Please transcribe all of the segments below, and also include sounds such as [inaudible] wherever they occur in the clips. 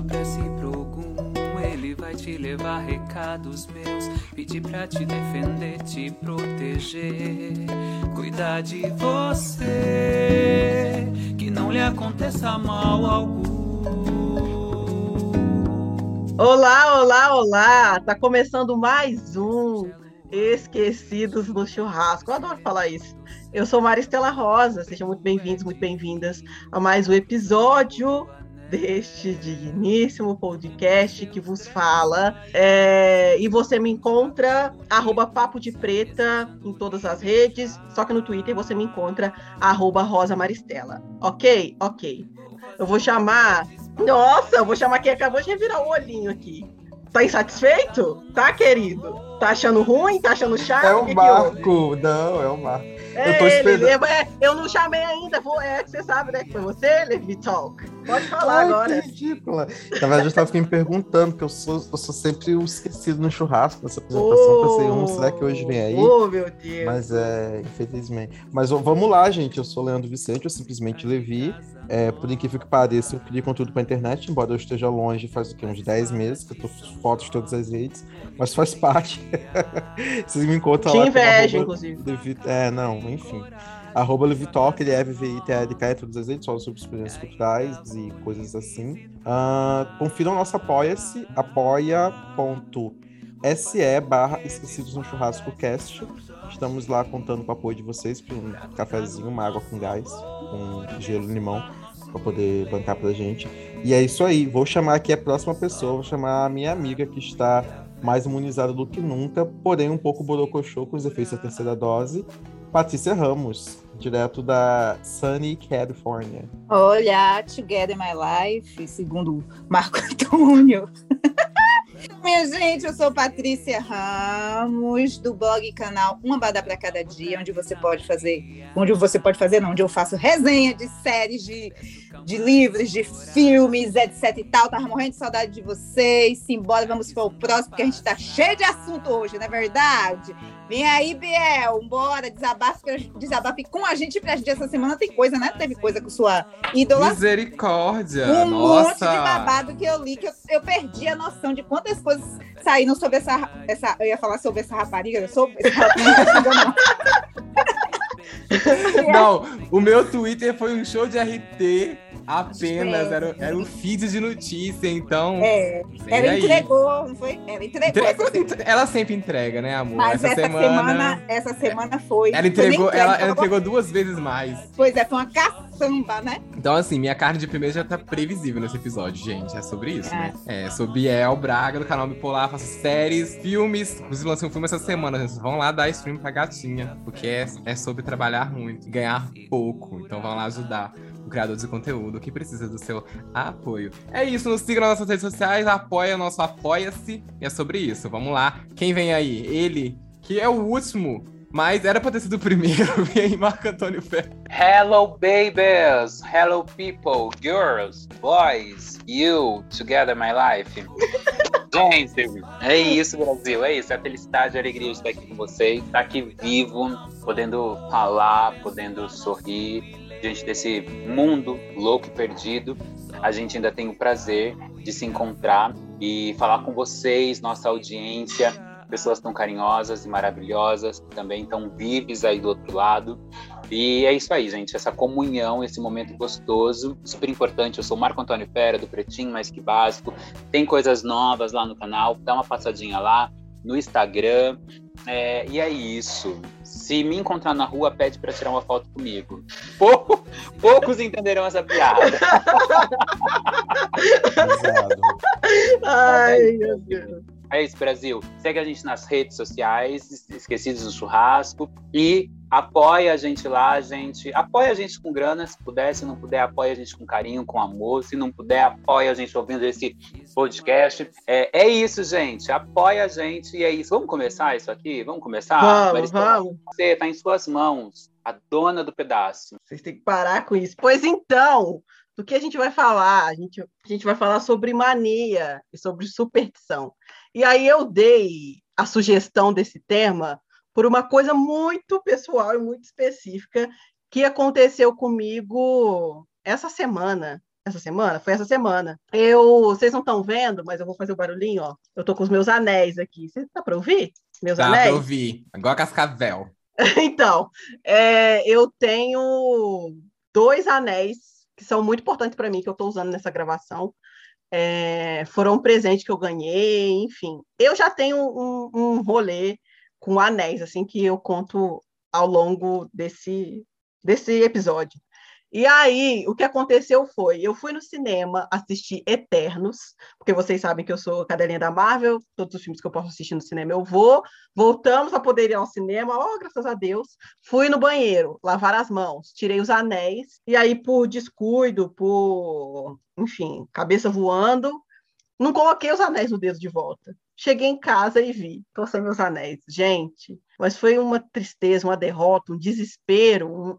uma prece pro Ogum. Ele vai te levar recados meus. Pedir pra te defender, te proteger. Cuidar de você. Que não lhe aconteça mal algum. Olá, olá, olá! Tá começando mais um Esquecidos no Churrasco. Eu adoro falar isso. Eu sou Maristela Rosa, sejam muito bem-vindos, muito bem-vindas a mais um episódio deste digníssimo podcast que vos fala. É, e você me encontra arroba Papo de Preta em todas as redes, só que no Twitter você me encontra arroba Rosa Maristela. Ok? Ok. Eu vou chamar nossa, eu vou chamar quem acabou de revirar o olhinho aqui. Tá insatisfeito? Tá, querido? Tá achando ruim? Tá achando chato? É o que Marco, que não, é o Marco. É eu tô esperando. Ele, é, eu não chamei ainda, vou, é que você sabe, né? Que foi você, Levi Talk. Pode falar Ai, agora. Que ridícula. Na verdade, eu estava me perguntando, porque eu sou, eu sou sempre o esquecido no churrasco nessa apresentação. Oh, Pensei, um, será que hoje vem aí? Oh, meu Deus. Mas é, infelizmente. Mas vamos lá, gente. Eu sou Leandro Vicente, eu simplesmente Levi. É, por incrível que pareça, eu crio conteúdo pra internet, embora eu esteja longe faz o quê? uns 10 meses, que eu tô fotos de todas as redes, mas faz [laughs] parte. Vocês me encontram Te lá. inveja, inclusive. Levi... É, não, enfim. Arroba Levitalk, ele é VVITLK, é todas as redes, só sobre experiências culturais e coisas assim. Uh, confiram nosso Apoia-se, apoia.se barra Esquecidos no Churrasco Cast. Estamos lá contando com o apoio de vocês para um cafezinho, uma água com gás, com gelo e limão, para poder bancar pra gente. E é isso aí. Vou chamar aqui a próxima pessoa, vou chamar a minha amiga que está mais imunizada do que nunca, porém um pouco borocochô com os efeitos da terceira dose. Patrícia Ramos, direto da Sunny California. Olha, Together My Life, segundo Marco Antônio. [laughs] Minha gente, eu sou Patrícia Ramos, do blog e canal Uma Bada para Cada Dia, onde você pode fazer, onde você pode fazer, não, onde eu faço resenha de séries, de, de livros, de filmes, etc e tal. Tava morrendo de saudade de vocês. Simbora, vamos para o próximo, porque a gente tá cheio de assunto hoje, não é verdade? Vem aí, Biel, bora, desabafe, desabafe com a gente pra gente essa semana. Tem coisa, né? Teve coisa com sua ídola. Misericórdia! Um nossa. monte de babado que eu li, que eu, eu perdi a noção de quantas coisas saíram sobre essa, essa. Eu ia falar sobre essa rapariga, sobre essa rapariga, não. O meu Twitter foi um show de RT apenas, era, era um feed de notícia, então. É, ela entregou, não foi? Ela entregou. entregou ela sempre entrega, né, amor? Mas essa, essa semana, semana, Essa semana foi. Ela entregou, entrega, ela, ela entregou duas vezes mais. Pois é, foi uma caçamba, né? Então, assim, minha carne de primeiro já tá previsível nesse episódio, gente. É sobre isso, é. né? É, sou Biel Braga, do canal Bipolar, faço séries, filmes. Inclusive, lancei um filme essa semana, gente. Vão lá dar stream pra gatinha, porque é, é sobre trabalhar muito e ganhar pouco. Então, vão lá ajudar o criador de conteúdo que precisa do seu apoio. É isso, nos siga nas nossas redes sociais, apoia nosso Apoia-se. E é sobre isso. Vamos lá. Quem vem aí? Ele, que é o último mas era pra ter sido o primeiro. [laughs] Vem aí, Marco Antônio Pé. Hello, babies! Hello, people, girls, boys, you, together, my life. [laughs] Gente, é isso, Brasil, é isso. É a felicidade e a alegria de estar aqui com vocês, estar aqui vivo, podendo falar, podendo sorrir, diante desse mundo louco e perdido, a gente ainda tem o prazer de se encontrar e falar com vocês, nossa audiência, pessoas tão carinhosas e maravilhosas, que também estão vivas aí do outro lado. E é isso aí, gente, essa comunhão, esse momento gostoso, super importante. Eu sou Marco Antônio Pera, do Pretinho Mais Que Básico. Tem coisas novas lá no canal, dá uma passadinha lá no Instagram. É, e é isso. Se me encontrar na rua, pede para tirar uma foto comigo. Pou, poucos entenderão essa piada. [laughs] Ai, meu Deus. É isso, Brasil. Segue a gente nas redes sociais, Esquecidos do Churrasco. E apoia a gente lá, gente. Apoia a gente com grana, se puder. Se não puder, apoia a gente com carinho, com amor. Se não puder, apoia a gente ouvindo esse podcast. É, é isso, gente. Apoia a gente e é isso. Vamos começar isso aqui? Vamos começar? Vamos, vamos. Você está em suas mãos, a dona do pedaço. Vocês têm que parar com isso. Pois então, do que a gente vai falar? A gente, a gente vai falar sobre mania e sobre superstição. E aí eu dei a sugestão desse tema por uma coisa muito pessoal e muito específica que aconteceu comigo essa semana. essa semana? Foi essa semana. Eu, vocês não estão vendo, mas eu vou fazer o barulhinho, ó. Eu tô com os meus anéis aqui. Você tá para ouvir? Meus Dá anéis? pra ouvir. Igual a Cascavel. [laughs] Então, é, eu tenho dois anéis que são muito importantes para mim, que eu estou usando nessa gravação. É, foram um presente que eu ganhei, enfim. Eu já tenho um, um rolê com anéis, assim, que eu conto ao longo desse, desse episódio. E aí, o que aconteceu foi, eu fui no cinema assistir Eternos, porque vocês sabem que eu sou cadelinha da Marvel, todos os filmes que eu posso assistir no cinema eu vou. Voltamos a poder ir ao cinema, oh, graças a Deus. Fui no banheiro, lavar as mãos, tirei os anéis, e aí, por descuido, por, enfim, cabeça voando, não coloquei os anéis no dedo de volta. Cheguei em casa e vi, sem meus anéis. Gente, mas foi uma tristeza, uma derrota, um desespero, um,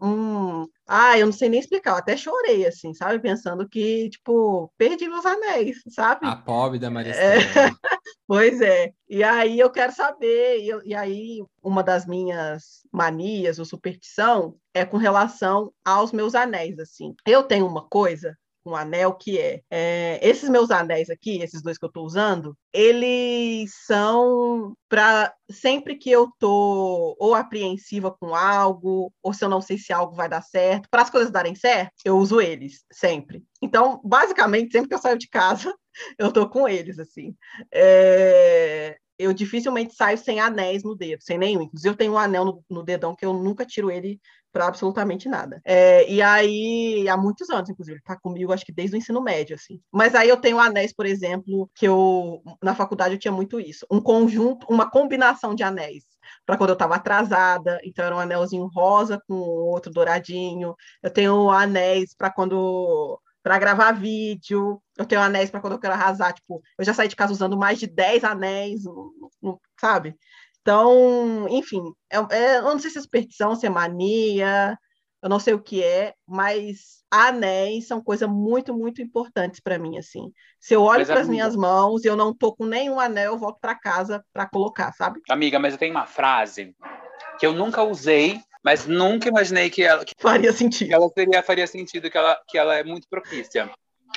um... Ah, eu não sei nem explicar, eu até chorei, assim, sabe? Pensando que, tipo, perdi meus anéis, sabe? A pobre da Maria É. Estela. [laughs] Pois é. E aí eu quero saber, e, eu- e aí uma das minhas manias ou superstição é com relação aos meus anéis, assim. Eu tenho uma coisa um anel que é, é, esses meus anéis aqui, esses dois que eu estou usando, eles são para sempre que eu tô ou apreensiva com algo, ou se eu não sei se algo vai dar certo, para as coisas darem certo, eu uso eles sempre. Então, basicamente, sempre que eu saio de casa, [laughs] eu tô com eles assim. É, eu dificilmente saio sem anéis no dedo, sem nenhum. Inclusive, eu tenho um anel no, no dedão que eu nunca tiro ele para absolutamente nada. É, e aí, há muitos anos, inclusive, ele tá comigo, acho que desde o ensino médio, assim. Mas aí eu tenho anéis, por exemplo, que eu, na faculdade eu tinha muito isso. Um conjunto, uma combinação de anéis. Para quando eu estava atrasada, então era um anelzinho rosa com outro douradinho. Eu tenho anéis para quando para gravar vídeo, eu tenho anéis para quando eu quero arrasar, tipo, eu já saí de casa usando mais de 10 anéis, sabe? Então, enfim, é, é, eu não sei se é superstição, se é mania, eu não sei o que é, mas anéis são coisas muito, muito importantes para mim, assim. Se eu olho para as minhas mãos e eu não tô com nenhum anel, eu volto para casa para colocar, sabe? Amiga, mas eu tenho uma frase que eu nunca usei, mas nunca imaginei que ela que faria sentido. Que ela seria faria sentido que ela que ela é muito propícia.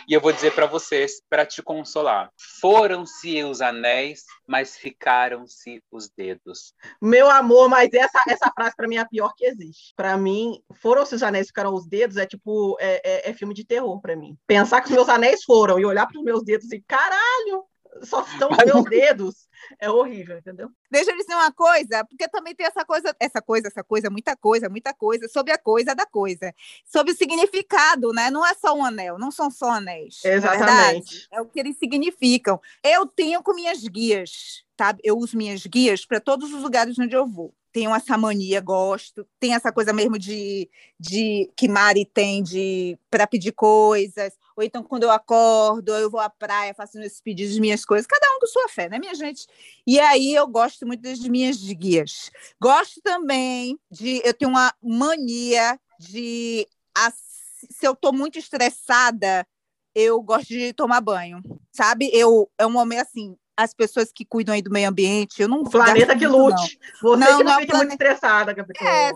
E eu vou dizer para vocês para te consolar. Foram-se os anéis, mas ficaram-se os dedos. Meu amor, mas essa essa frase para mim é a pior que existe. Para mim, foram-se os anéis, ficaram os dedos é tipo é, é, é filme de terror para mim. Pensar que os meus anéis foram e olhar para os meus dedos e caralho, só estão os meus dedos. É horrível, entendeu? Deixa eu dizer uma coisa, porque também tem essa coisa, essa coisa, essa coisa, muita coisa, muita coisa, sobre a coisa da coisa, sobre o significado, né? Não é só um anel, não são só anéis. Exatamente. É, é o que eles significam. Eu tenho com minhas guias, sabe? Eu uso minhas guias para todos os lugares onde eu vou tenho essa mania, gosto. Tem essa coisa mesmo de, de que Mari tem de para pedir coisas. Ou então, quando eu acordo, eu vou à praia, faço meus pedidos, minhas coisas. Cada um com sua fé, né, minha gente? E aí eu gosto muito das minhas guias. Gosto também de. Eu tenho uma mania de. Se eu estou muito estressada, eu gosto de tomar banho. Sabe? Eu, é um momento assim, as pessoas que cuidam aí do meio ambiente, eu não O planeta que lute. Você não, que não, não fica planeta... muito estressada, Gabriel. É,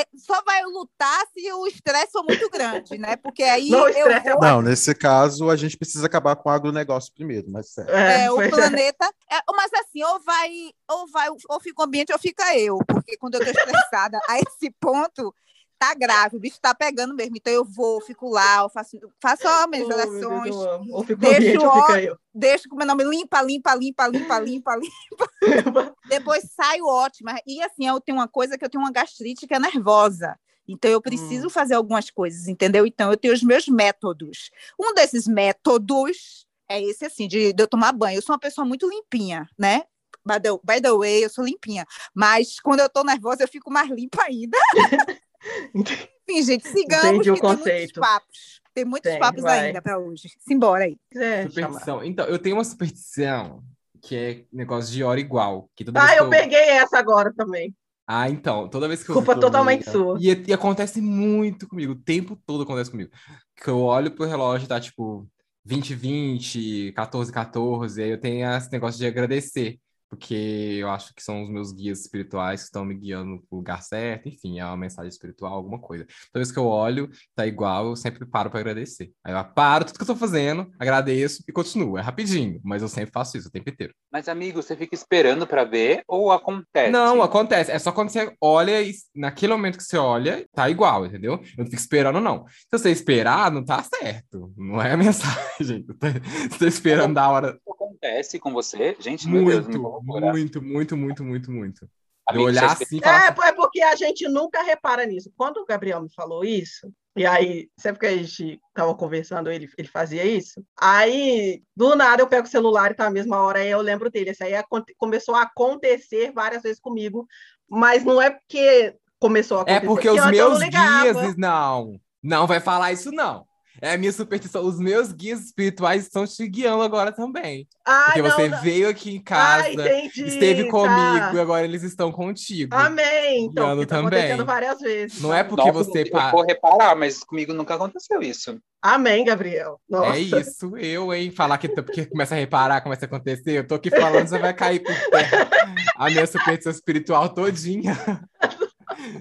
é, só vai lutar se o estresse for muito grande, né? Porque aí não, eu vou... não, nesse caso a gente precisa acabar com o agronegócio primeiro, mas é, é o planeta. É. mas assim, ou vai, ou vai, ou fica o ambiente, ou fica eu, porque quando eu tô estressada [laughs] a esse ponto tá grave, o bicho tá pegando mesmo. Então eu vou, fico lá, eu faço, faço ó, minhas oh, orações. Ou fico deixo, ambiente, ou fica eu. Deixo com o meu nome, limpa, limpa, limpa, limpa, limpa, limpa. [laughs] Depois saio ótima. E assim, eu tenho uma coisa que eu tenho uma gastrite que é nervosa. Então eu preciso hum. fazer algumas coisas, entendeu? Então eu tenho os meus métodos. Um desses métodos é esse assim, de, de eu tomar banho. Eu sou uma pessoa muito limpinha, né? By the, by the way, eu sou limpinha. Mas quando eu tô nervosa, eu fico mais limpa ainda. [laughs] Enfim, gente, sigamos. Entendi o tem muitos conceito. papos. Tem muitos Tem, papos vai. ainda para hoje. Simbora aí. É, Superstição. Então, eu tenho uma superstição que é negócio de hora igual. Que toda ah, vez eu que peguei essa agora também. Ah, então, toda vez que eu. Culpa totalmente sua. E, e acontece muito comigo, o tempo todo acontece comigo. Que eu olho pro relógio, tá tipo 20, 20, 14, 14, aí eu tenho esse negócio de agradecer. Porque eu acho que são os meus guias espirituais que estão me guiando pro lugar certo, enfim, é uma mensagem espiritual, alguma coisa. Toda vez que eu olho, tá igual, eu sempre paro para agradecer. Aí eu paro tudo que eu tô fazendo, agradeço e continuo. É rapidinho, mas eu sempre faço isso o tempo inteiro. Mas, amigo, você fica esperando para ver ou acontece? Não, acontece. É só quando você olha e naquele momento que você olha, tá igual, entendeu? Eu não fico esperando, não. Se você esperar, não tá certo. Não é a [laughs] mensagem. Você tá esperando da hora. Acontece com você? Gente, muito, meu Deus, muito, muito, muito, muito, muito. De olhar assim falar. É, é porque a gente nunca repara nisso. Quando o Gabriel me falou isso, e aí, sempre que a gente tava conversando, ele, ele fazia isso. Aí, do nada, eu pego o celular e tá na mesma hora, aí eu lembro dele. Isso aí começou a acontecer várias vezes comigo, mas não é porque começou a É acontecer. porque os antes eu não meus guias. Não, não vai falar isso, não. É a minha superstição. Os meus guias espirituais estão te guiando agora também. Ai, Porque não, você não. veio aqui em casa, Ah, entendi, esteve tá. comigo e agora eles estão contigo. Amém. Então, Guiando tá também. acontecendo várias vezes. Não é porque Nossa, você. eu pa- vou reparar, mas comigo nunca aconteceu isso. Amém, Gabriel. Nossa. É isso, eu, hein? Falar que porque começa a reparar, começa a acontecer. Eu tô aqui falando, você vai cair por terra. A minha superstição espiritual todinha. [laughs]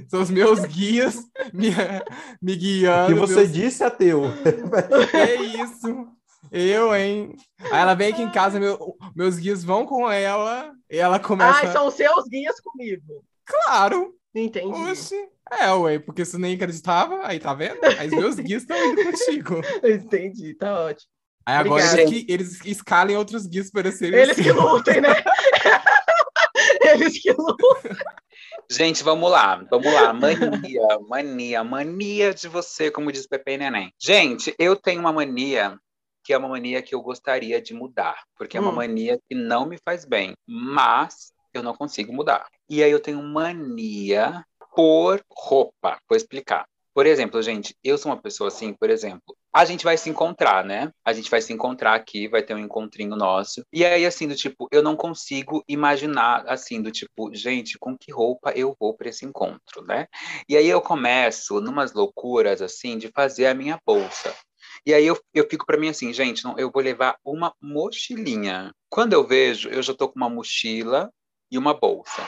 São os meus guias me, me O guiando. que você meus- disse, ateu? É isso. Eu, hein? Aí ela vem aqui em casa, meu- meus guias vão com ela e ela começa. Ai, são seus guias comigo. Claro! Entendi. Oxe! É, ué, porque você nem acreditava, aí tá vendo? Aí os meus guias estão indo contigo. Entendi, tá ótimo. Aí agora Obrigada. eles, que, eles escalem outros guias para serem Eles assim. que lutem, né? [laughs] Eles que lutem. Gente, vamos lá, vamos lá. Mania, [laughs] mania, mania de você, como diz Pepe e Neném. Gente, eu tenho uma mania que é uma mania que eu gostaria de mudar, porque é uma Hum. mania que não me faz bem, mas eu não consigo mudar. E aí eu tenho mania por roupa. Vou explicar. Por exemplo, gente, eu sou uma pessoa assim, por exemplo, a gente vai se encontrar, né? A gente vai se encontrar aqui, vai ter um encontrinho nosso. E aí, assim, do tipo, eu não consigo imaginar, assim, do tipo, gente, com que roupa eu vou para esse encontro, né? E aí eu começo, numas loucuras, assim, de fazer a minha bolsa. E aí eu, eu fico para mim assim, gente, não, eu vou levar uma mochilinha. Quando eu vejo, eu já tô com uma mochila e uma bolsa.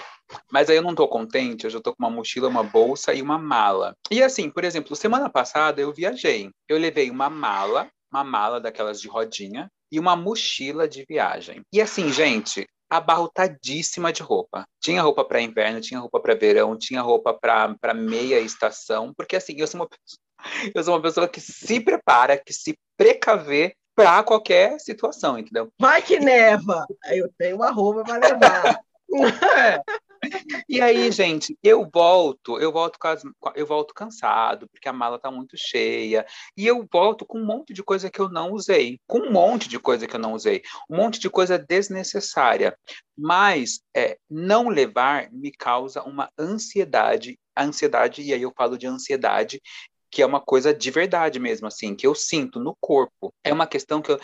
Mas aí eu não tô contente, eu já tô com uma mochila, uma bolsa e uma mala. E assim, por exemplo, semana passada eu viajei. Eu levei uma mala, uma mala daquelas de rodinha e uma mochila de viagem. E assim, gente, abarrotadíssima de roupa. Tinha roupa para inverno, tinha roupa para verão, tinha roupa para meia estação, porque assim, eu sou uma pessoa, [laughs] eu sou uma pessoa que se prepara, que se precavê para qualquer situação, entendeu? Vai que neva. Aí eu tenho uma roupa para levar. [laughs] [laughs] E aí, gente, eu volto, eu volto com as- eu volto cansado, porque a mala tá muito cheia, e eu volto com um monte de coisa que eu não usei, com um monte de coisa que eu não usei, um monte de coisa desnecessária. Mas é, não levar me causa uma ansiedade, ansiedade, e aí eu falo de ansiedade, que é uma coisa de verdade mesmo, assim, que eu sinto no corpo. É uma questão que eu,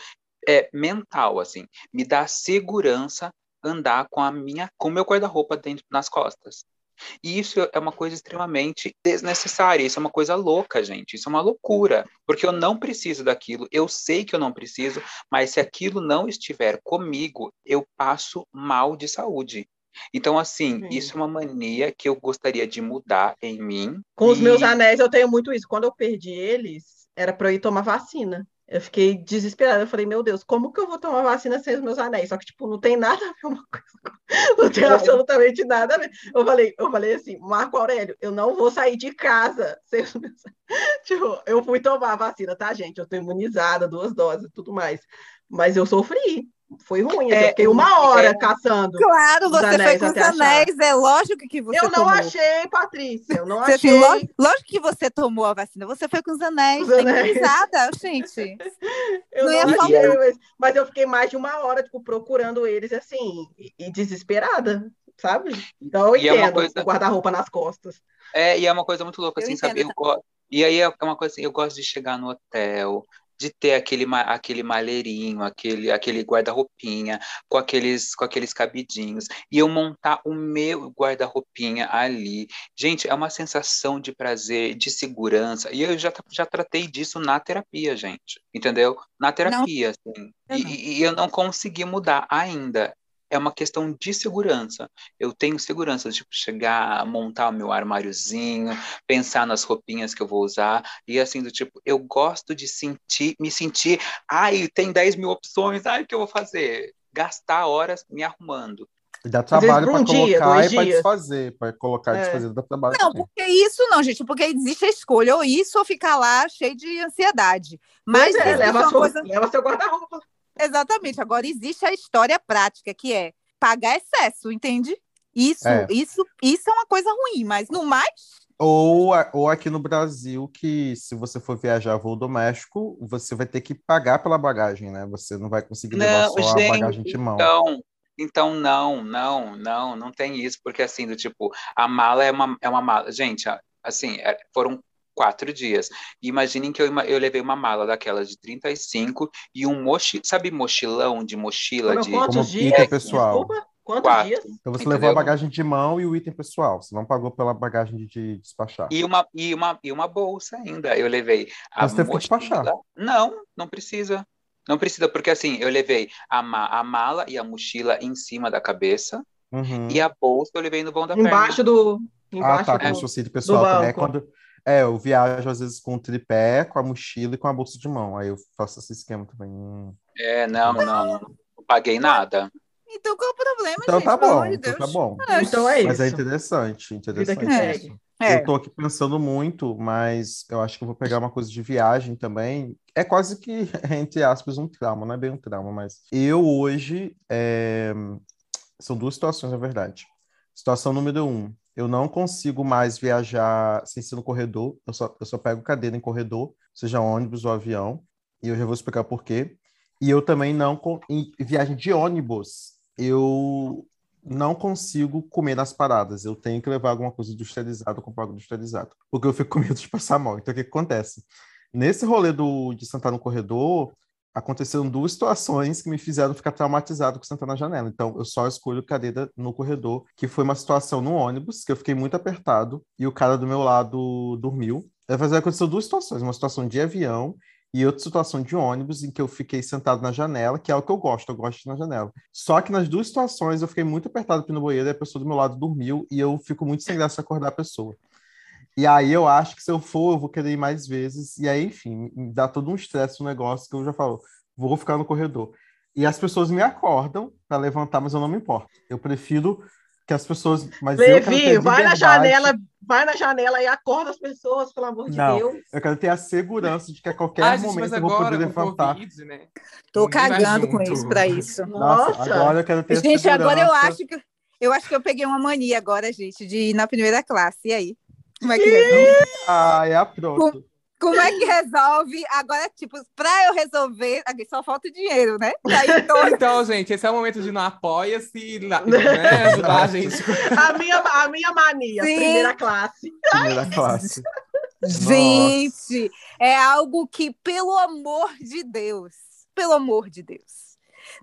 é mental, assim, me dá segurança andar com a minha, com meu guarda-roupa dentro nas costas. E isso é uma coisa extremamente desnecessária, isso é uma coisa louca, gente, isso é uma loucura, porque eu não preciso daquilo, eu sei que eu não preciso, mas se aquilo não estiver comigo, eu passo mal de saúde. Então, assim, Sim. isso é uma mania que eu gostaria de mudar em mim. Com os e- meus anéis, eu tenho muito isso. Quando eu perdi eles, era para eu ir tomar vacina. Eu fiquei desesperada. Eu falei, meu Deus, como que eu vou tomar vacina sem os meus anéis? Só que, tipo, não tem nada a ver uma coisa. [laughs] Não tem absolutamente nada a ver. Eu falei, eu falei assim, Marco Aurélio, eu não vou sair de casa sem os meus [laughs] Tipo, eu fui tomar a vacina, tá, gente? Eu tô imunizada, duas doses e tudo mais. Mas eu sofri. Foi ruim. assim, É, eu fiquei uma hora é- caçando. Claro, você foi com os achar. anéis, é lógico que você Eu não tomou. achei, Patrícia. Eu não Você, achei. assim, lógico, lógico que você tomou a vacina, você foi com os anéis, Os tá anéis. gente. [laughs] Eu Não não, ia achei, mas, mas eu fiquei mais de uma hora, tipo, procurando eles, assim, e, e desesperada, sabe? Então eu E é entendo coisa- o guarda-roupa nas costas. É, e é uma coisa muito louca, Eu assim, entendo sabe? Eu E aí é uma coisa assim, eu gosto de chegar no hotel, de ter aquele, aquele malheirinho, aquele, aquele guarda-roupinha, com aqueles, com aqueles cabidinhos, e eu montar o meu guarda-roupinha ali. Gente, é uma sensação de prazer, de segurança, e eu já, já tratei disso na terapia, gente, entendeu? Na terapia, assim. não. e- e eu não consegui mudar ainda. É uma questão de segurança. Eu tenho segurança, tipo, chegar, montar o meu armáriozinho, pensar nas roupinhas que eu vou usar, e assim, do tipo, eu gosto de sentir, me sentir, ai, tem 10 mil opções, ai, o que eu vou fazer? Gastar horas me arrumando. E dá trabalho para um dia, colocar dois e para desfazer. Para colocar e É. desfazer dá trabalho. Não, também. porque isso não, gente, porque existe a escolha, ou isso ou ficar lá cheio de ansiedade. Mas é, leva, uma seu, coisa. leva seu guarda-roupa. Exatamente. Agora existe a história prática, que é pagar excesso, entende? Isso, É. isso, isso é uma coisa ruim, mas no mais, Ou, ou aqui no Brasil, que se você for viajar voo doméstico, você vai ter que pagar pela bagagem, né? Você não vai conseguir levar Não, só a gente, bagagem de mão. Então, então não, não, não, não tem isso, porque assim, do tipo, a mala é uma, é uma mala. Gente, assim, é- foram quatro dias. Imaginem que eu, eu levei uma mala daquela de 35 e um mochi, sabe mochilão de mochila Foram de quantos como dias? item pessoal. Desculpa, quantos quatro. dias? Então você Entendeu? levou a bagagem de mão e o item pessoal. Você não pagou pela bagagem de, de despachar. E uma, e, uma, e uma bolsa ainda. Eu levei a Mas teve que despachar. Não, não precisa. Não precisa, porque assim, eu levei a, ma a mala e a mochila em cima da cabeça Uhum. e a bolsa eu levei no vão da perna. Embaixo do. Ah, Embaixo tá, do... como se fosse pessoal do também. É quando. É, eu viajo às vezes com o tripé, com a mochila e com a bolsa de mão. Aí eu faço esse esquema também. Hum. É, não, não, não, não paguei nada. então qual é o problema, Então gente? tá bom, de então tá bom. Então é isso. Mas é interessante, interessante isso. É. Eu tô aqui pensando muito, mas eu acho que eu vou pegar uma coisa de viagem também. É quase que, [laughs] entre aspas, um trauma, não é bem um trauma, mas eu hoje. é, São duas situações, na verdade. Situação número um, eu não consigo mais viajar sem ser no corredor, eu só, eu só pego cadeira em corredor, seja ônibus ou avião, e eu já vou explicar por quê. E eu também não, em viagem de ônibus, eu não consigo comer nas paradas. Eu tenho que levar alguma coisa industrializada, comprar algo industrializado. Porque eu fico com medo de passar mal. Então, o que, que acontece? Nesse rolê do, de sentar no corredor, aconteceram duas situações que me fizeram ficar traumatizado com sentar na janela. Então, eu só escolho cadeira no corredor, que foi uma situação no ônibus, que eu fiquei muito apertado, e o cara do meu lado dormiu. Na verdade, aconteceu duas situações. Uma situação de avião e outra situação de ônibus em que eu fiquei sentado na janela, que é o que eu gosto, eu gosto na janela. Só que nas duas situações eu fiquei muito apertado no banheiro e a pessoa do meu lado dormiu e eu fico muito sem graça acordar a pessoa. E aí eu acho que se eu for, eu vou querer ir mais vezes. E aí, enfim, me dá todo um estresse no negócio que eu já falo, vou ficar no corredor. E as pessoas me acordam para levantar, mas eu não me importo. Eu prefiro que as pessoas. Mas eu quero ter Levi, vai na janela, vai na janela e acorda as pessoas, pelo amor de Não. Deus. Eu quero ter a segurança de que a qualquer Ah, gente, momento eu vou agora poder levantar. Covid, né? Tô Ninguém cagando com isso pra isso. Nossa, Nossa. agora eu quero ter a Gente, agora eu segurança. acho que eu acho que eu peguei uma mania agora, gente, de ir na primeira classe. E aí? Como é que resolve? Ah, é a pronto. Como é que resolve? Agora, tipo, pra eu resolver, aqui só falta dinheiro, né? Aí, [laughs] então, Então, gente, esse é o momento de não apoia-se, na- [laughs] né, ajudar a gente. A minha, a minha mania, Sim. primeira classe. Primeira classe. gente, é algo que, pelo amor de Deus, pelo amor de Deus,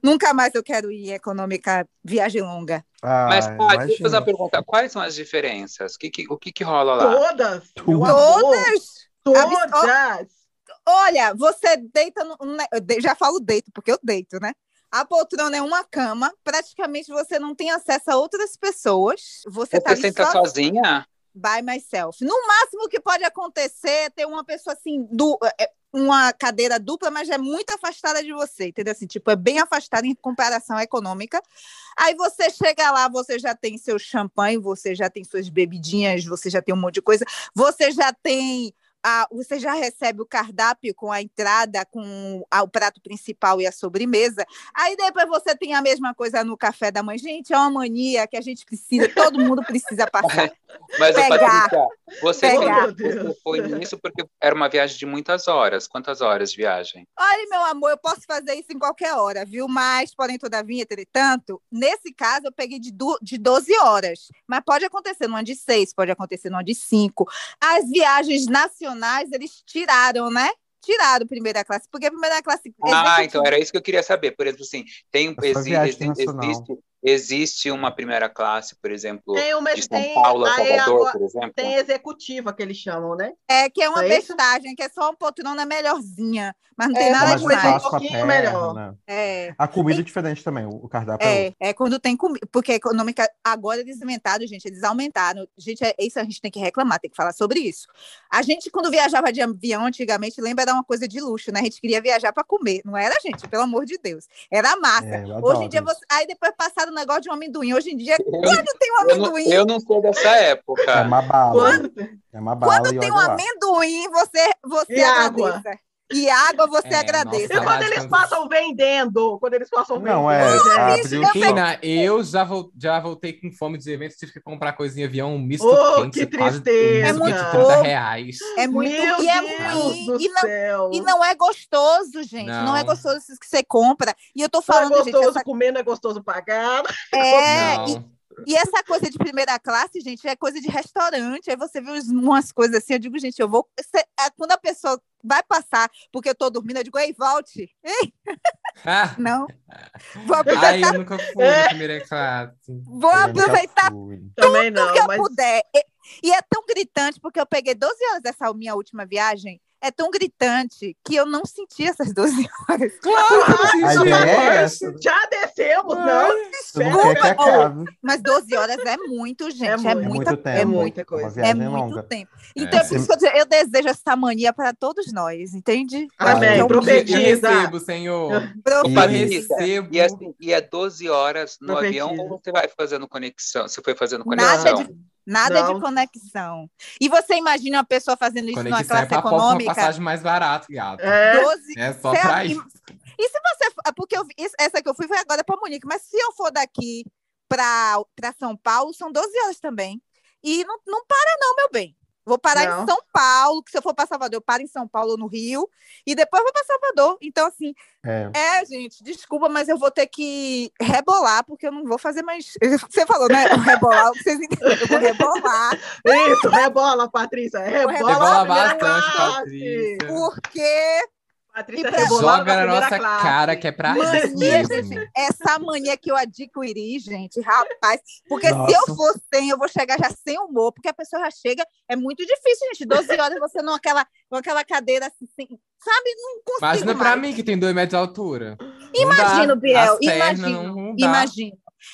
nunca mais eu quero ir econômica viagem longa. Ah, Mas pode, deixa eu fazer uma pergunta. Quais são as diferenças? O que, que- o que, que rola lá? Todas. Todas! Todas. Olha, você deita no. um já falo deito, porque eu deito, né? A poltrona é uma cama, praticamente você não tem acesso a outras pessoas. Você tá Você ali senta só sozinha? by myself. No máximo que pode acontecer é ter uma pessoa assim, du- é, uma cadeira dupla, mas é muito afastada de você, entendeu? Assim, tipo, é bem afastada em comparação econômica. Aí você chega lá, você já tem seu champanhe, você já tem suas bebidinhas, você já tem um monte de coisa, você já tem. A- você já recebe o cardápio com a entrada, com a- o prato principal e a sobremesa. Aí depois você tem a mesma coisa no café da manhã. Gente, é uma mania que a gente precisa, todo mundo precisa passar. [laughs] Mas, Pegar. Patrícia, você Pegar. foi, nisso porque era uma viagem de muitas horas. Quantas horas de viagem? Olha, meu amor, eu posso fazer isso em qualquer hora, viu? Mas, porém, todavia, entretanto, nesse caso eu peguei de, de 12 horas. Mas pode acontecer numa de 6, pode acontecer numa de 5. As viagens nacionais, eles tiraram, né? Tiraram primeira classe, porque a primeira classe. Ah, executiva- então era isso que eu queria saber. Por exemplo, assim, tem, só exi- viagem exi- internacional. existe, existe uma primeira classe, por exemplo, Tem uma de São tem, Paulo a Salvador, por exemplo? tem executiva que eles chamam, né? É que é uma É bestagem, que é só uma poltrona melhorzinha, mas não É, tem nada mais mais coisa demais. fácil pra pouquinho perna, melhor. né? É. A comida é diferente também, o cardápio é É, é quando tem comida, porque econômica, agora eles inventaram, gente, eles aumentaram. Gente, é, isso a gente tem que reclamar, tem que falar sobre isso. A gente, quando viajava de avião antigamente, lembra, era uma coisa de luxo, né? A gente queria viajar para comer, não era, gente? Pelo amor de Deus. Era massa. É, Hoje em dia, você... aí depois passaram negócio de um amendoim. Hoje em dia, Eu, quando tem um eu não, amendoim, eu não sou dessa É época. uma bala. Quando... É uma bala quando e tem um lá. amendoim, você, você E água. E água, você É, agradece. E nossa, quando Saudade eles quando- passam vendendo? Quando eles passam Não, vendendo. é. gente. abre o eu já, vol- já voltei com fome dos eventos, tive que comprar coisinha em avião, um misto Oh, quente, que quase um tristeza. misto quente de É 30 muito reais. É muito Meu e é ruim. do E não, céu. E não é gostoso, gente. Não, é Não. gostoso isso que você compra. E eu tô Não é falando, gente, gostoso essa... comer, não é gostoso pagar. é, e, Não. E essa coisa de primeira classe, gente, é coisa de restaurante. Aí você vê umas coisas assim, eu digo, gente, eu vou. é, Quando a pessoa vai passar porque eu tô dormindo, eu digo, ei, volte. Ei, Ah, [laughs] não. Vou ai, aproveitar, eu nunca fui É. na primeira classe. vou Eu aproveitar fui. Também tudo não, que eu mas puder. E, e é tão gritante, porque eu peguei 12 horas dessa minha última viagem. É tão gritante que eu não senti essas [laughs] 12 horas. A ideia é essa. já descemos, não. Tu não. Mas 12 horas é muito, gente. É, muito. É muita muito tempo. é muito. muita coisa. É viagem muito longa. tempo. Então, É. é por isso que eu, digo, eu desejo essa mania para todos nós, entende? Amém. é Eu Profetiza. recebo, Senhor. Eu profetiza. E, assim, e é 12 horas no Profetiza. avião ou você vai fazendo conexão? Você foi fazendo Nada conexão? de, nada Não. de conexão. E você imagina uma pessoa fazendo isso numa Conexão é classe pra comprar uma econômica? passagem mais barata, gato. É, 12. É só Cê- pra e- isso. E se você. for- Porque eu essa que eu fui foi agora para Munique, mas se eu for daqui para São Paulo, são 12 horas também. E não, não para, não, meu bem. Vou parar Não. em São Paulo, que se eu for para Salvador, eu paro em São Paulo ou no Rio, e depois vou para Salvador. Então, assim, É. é, gente, desculpa, mas eu vou ter que rebolar, porque eu não vou fazer mais. [laughs] Você falou, né? O Rebolar, vocês entenderam. Eu vou rebolar, isso, rebola, Patrícia. Rebola, Rebola bastante. Patrícia. porque Patrícia pra- rebolando Joga na nossa classe. cara que é pra Mania, gente, essa mania que eu adquiri, gente, rapaz. Porque se Nossa. eu for sem, eu vou chegar já sem humor, porque a pessoa já chega. É muito difícil, gente. 12 horas você naquela, naquela cadeira assim, sem- sabe? Não consigo. Imagina pra mais. mim que tem dois metros de altura. Não Imagino, dá. Biel, As pernas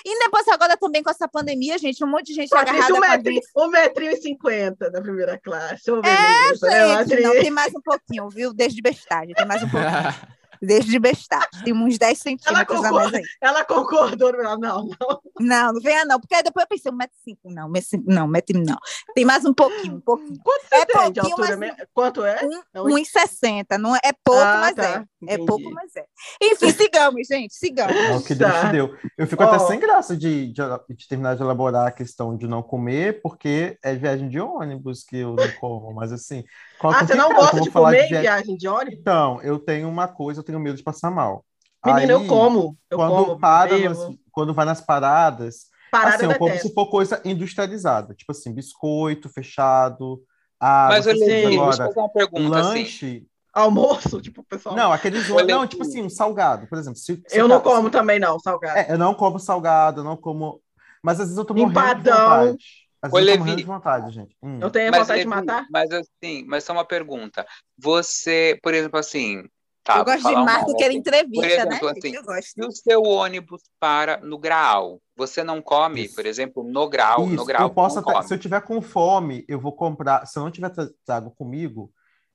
E depois, agora também com essa pandemia, gente, um monte de gente Patrícia, agarrada um com a metrinho, gente. um metrinho e cinquenta da primeira classe. É, beleza, né, Gente, Patrícia? não, tem mais um pouquinho, viu? Desde bestagem, tem mais um pouquinho. [laughs] Desde bestagem. Tem uns 10 centímetros a mais concorda. aí. Ela concordou. Não, não, não. Não, venha não, porque aí depois eu pensei, um metro e cinco, não, metro cinco, não, metro e não. Tem mais um pouquinho, um pouquinho. Quanto você É tem de pouquinho, altura? mas- Quanto é? É um- 1,60, não é, é pouco, Ah, mas tá. é. É Entendi. pouco, mas é. Enfim, sigamos, gente, sigamos. É o que Deus Tá. te deu. Eu fico Ó. até sem graça de, de, de terminar de elaborar a questão de não comer, porque é viagem de ônibus que eu não como. Mas assim, qual Ah, você não eu gosta de falar comer em viagem- de ônibus? Então, eu tenho uma coisa, eu tenho medo de passar mal. Menina, eu Aí, como. Eu quando como. para nas- quando vai nas paradas, Parada assim, eu eu como se for coisa industrializada, tipo assim, biscoito fechado, água, Mas, coisas deixa eu fazer uma pergunta assim. lanche. Almoço, [laughs] tipo, pessoal. Não, aqueles não, aqui. tipo assim, um salgado, por exemplo. Se, se eu não cara- como também, não, salgado. É, eu não como salgado, eu não como. Mas às vezes eu tô morrendo de Empadão. vontade. Às eu Ô, Levi. de vontade, gente. Hum. Eu tenho Mas, vontade de matar. Mas assim, mas só uma pergunta. Você, por exemplo, assim. Tá, eu gosto de uma Marco que ele entrevista, Por exemplo, né? assim? Eu gosto. Se o seu ônibus para no grau, você não come, Isso. por exemplo, no grau, no Isso, grau eu posso não até, come. se eu tiver com fome, eu vou comprar. Se eu não tiver tra- trago comigo,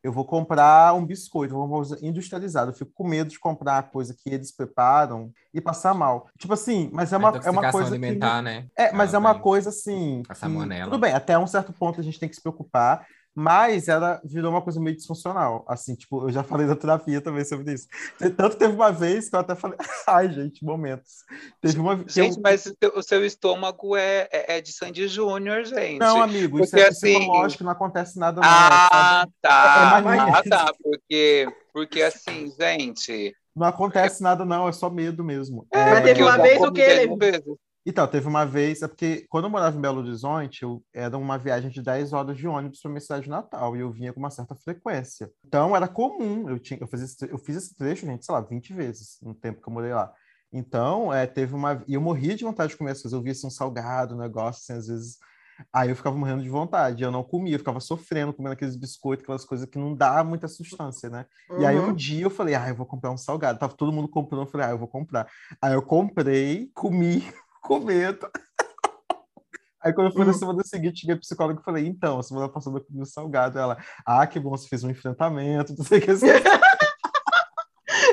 eu vou comprar um biscoito, uma coisa industrializada. Eu fico com medo de comprar a coisa que eles preparam e passar mal. Tipo assim, mas é uma, é uma coisa que alimentar, né? É, mas é uma coisa assim. A que- tudo bem, até um certo ponto a gente tem que se preocupar, mas ela virou uma coisa meio disfuncional. Assim, tipo, eu já falei da terapia também sobre isso. Tanto teve uma vez que eu até falei, [laughs] ai, gente, momentos. Teve uma Gente, eu- mas o seu- estômago é, é, é de Sandy Júnior, gente. Não, amigo, isso Porque, é assim, psicológico, não acontece nada. Ah, sabe? tá. É ah, tá. Porque, porque assim, gente. Não acontece nada, não, é só medo mesmo. Mas É, teve porque eu uma vez o que ele-. Então, teve uma vez, é porque quando eu morava em Belo Horizonte, eu, era uma viagem de 10 horas de ônibus para minha cidade de Natal, e eu vinha com uma certa frequência. Então, era comum, eu, tinha, eu, fiz, esse, eu fiz esse trecho, gente, sei lá, 20 vezes no tempo que eu morei lá. Então, é, teve uma. E eu morria de vontade de comer as coisas. Eu via assim, um salgado, um negócio, assim, às vezes. Aí eu ficava morrendo de vontade. Eu não comia, eu ficava sofrendo, comendo aqueles biscoitos, aquelas coisas que não dá muita substância, né? E aí um Uhum. dia eu falei, ah, eu vou comprar um salgado. Tava todo mundo comprando, eu falei, ah, eu vou comprar. Aí eu comprei, comi, com medo. [laughs] Aí quando eu fui na Uhum. semana seguinte, cheguei psicóloga e falei, então, semana passada eu comi um salgado. Ela, ah, que bom, você fez um enfrentamento, [laughs] não sei o que. assim. [laughs]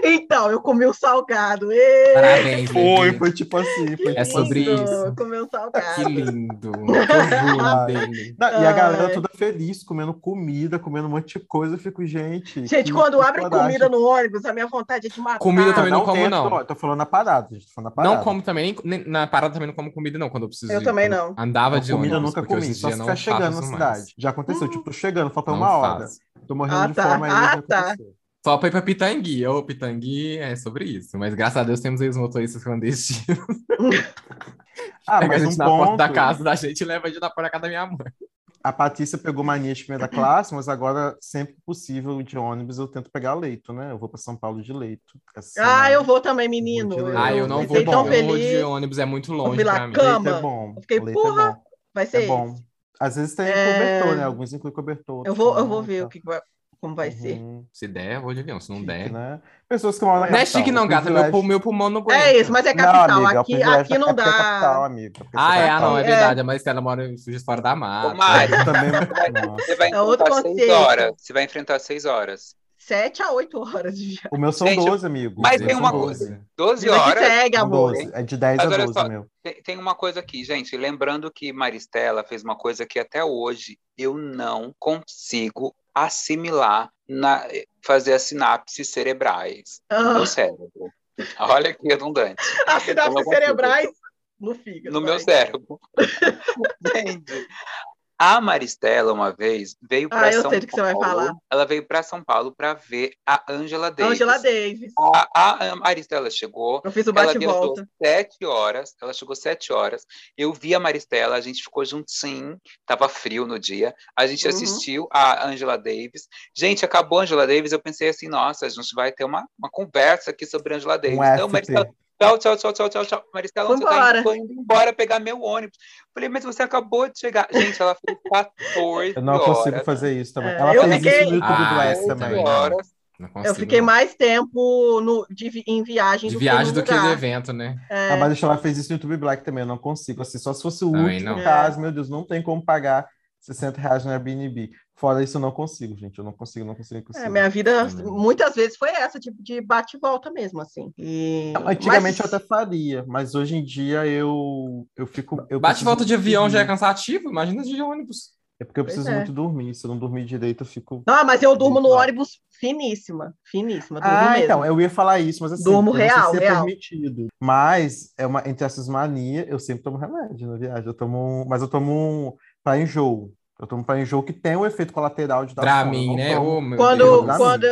Então, eu comi o salgado. Ê, Parabéns, Foi, foi tipo assim. Foi É tipo sobre assim. lindo, isso. Comi o Que salgado. lindo. Que [laughs] dele. Não, e a galera toda feliz, comendo comida, comendo um monte de coisa. Eu fico, gente. Gente, quando abre comida no ônibus, a minha vontade é de matar. Comida também não como, dentro, não. ó, Tô falando na parada, gente. Tô falando na parada. Não como também, nem, na parada também não como comida, não, quando eu preciso Eu ir. também não. Andava Não, de comida eu ônibus, nunca porque comi, só se não ficar chegando na cidade. Já aconteceu, Hum. tipo, tô chegando, falta Não uma hora. Tô morrendo Ah, de tá. fome aí. Ah, já tá. Só pra ir pra Pitangui. Ô, Pitangui é sobre isso. Mas graças a Deus temos aí os motoristas clandestinos. [laughs] Ah, Pega a mas gente um na porta da ponto, casa da gente e leva a gente na porta da casa da minha mãe. a Patrícia pegou mania de primeira classe, mas agora, sempre que possível, de ônibus, eu tento pegar leito, né? Eu vou para São Paulo de leito. essa Ah, semana. eu vou também, menino. Vou Ah, eu não vou, bom, tão eu vou de ônibus, é muito longe pra mim. cama. Leito é bom. Eu fiquei, leito porra, é bom. Vai ser É bom. Às vezes tem É. cobertor, né? Alguns incluem cobertor. Eu vou, eu vou ver tá. o que vai, como vai ser. Uhum. Se der, eu vou de avião. Se não Chique, der. né? Pessoas que moram na Não é capital. chique, não, gata. Meu, privilégio- meu pulmão não aguenta. É isso, mas é Não, capital. amiga, é o aqui, aqui não da- é capital, dá. amiga. Ah, você é, ah, não, é É. verdade. A Maristela mora fora da mata. Ô, Mari, Eu também. Você vai É outro enfrentar seis horas. Você vai enfrentar seis horas. Sete a oito horas de viagem. O meu são Gente, 12, amigo. mas tem uma 12. coisa. 12 Vida que horas. segue, amor. 12. É de 10 Mas a olha 12, só, meu. Tem, tem uma coisa aqui, gente. Lembrando que Maristela fez uma coisa que até hoje eu não consigo assimilar, na, fazer as sinapses cerebrais no Ah. meu cérebro. Olha que redundante. [laughs] As sinapses cerebrais no fígado. No meu vai. cérebro. [laughs] Gente, a Maristela, uma vez, veio para Ah, eu São sei do que você vai Paulo. falar. Ela veio para São Paulo para ver a Angela Davis. Angela Davis. A, a Maristela chegou, Eu fiz o bate-volta. sete horas, ela chegou sete horas. Eu vi a Maristela, a gente ficou juntinho, tava frio no dia. A gente Uhum. assistiu a Angela Davis. Gente, acabou a Angela Davis, eu pensei assim, nossa, a gente vai ter uma, uma conversa aqui sobre a Angela Davis. Um Então. Maristela, tchau, tchau, tchau, tchau, tchau, tchau. Maristela, onde você tá Vambora. indo? Tô indo embora pegar meu ônibus. Falei, mas você acabou de chegar. Gente, ela fez 14 Eu não horas. consigo fazer isso também. É, Ela eu fez fiquei- isso no YouTube Ah, também. horas. Não consigo, Eu fiquei não. mais tempo no, de, em viagem de do viagem que no do que de lugar. evento, né? É, A Marista ela fez isso no YouTube Black também, eu não consigo. Assim, só se fosse o Também último não. caso, meu Deus, não tem como pagar 60 reais no Airbnb. Fora isso, eu não consigo, gente. Eu não consigo, não consigo, não consigo. é, minha vida Também. muitas vezes foi essa, tipo de bate e volta mesmo, assim. E... Antigamente Mas- eu até faria, mas hoje em dia eu, eu fico. Eu Bate e volta de avião já é cansativo, imagina de ônibus. É porque eu preciso é. muito dormir. Se eu não dormir direito, eu fico. Não, mas eu durmo no ônibus finíssima, finíssima, durmo Ah, mesmo. então, eu ia falar isso, mas assim, Durmo real, se é real. permitido. Mas, é uma, entre essas manias, eu sempre tomo remédio na viagem. Eu tomo, mas eu tomo um para enjoo. Eu tomo para enjoo que tem um efeito colateral de dar Dramin, né? tomo. Ô, meu Quando, Deus. Quando,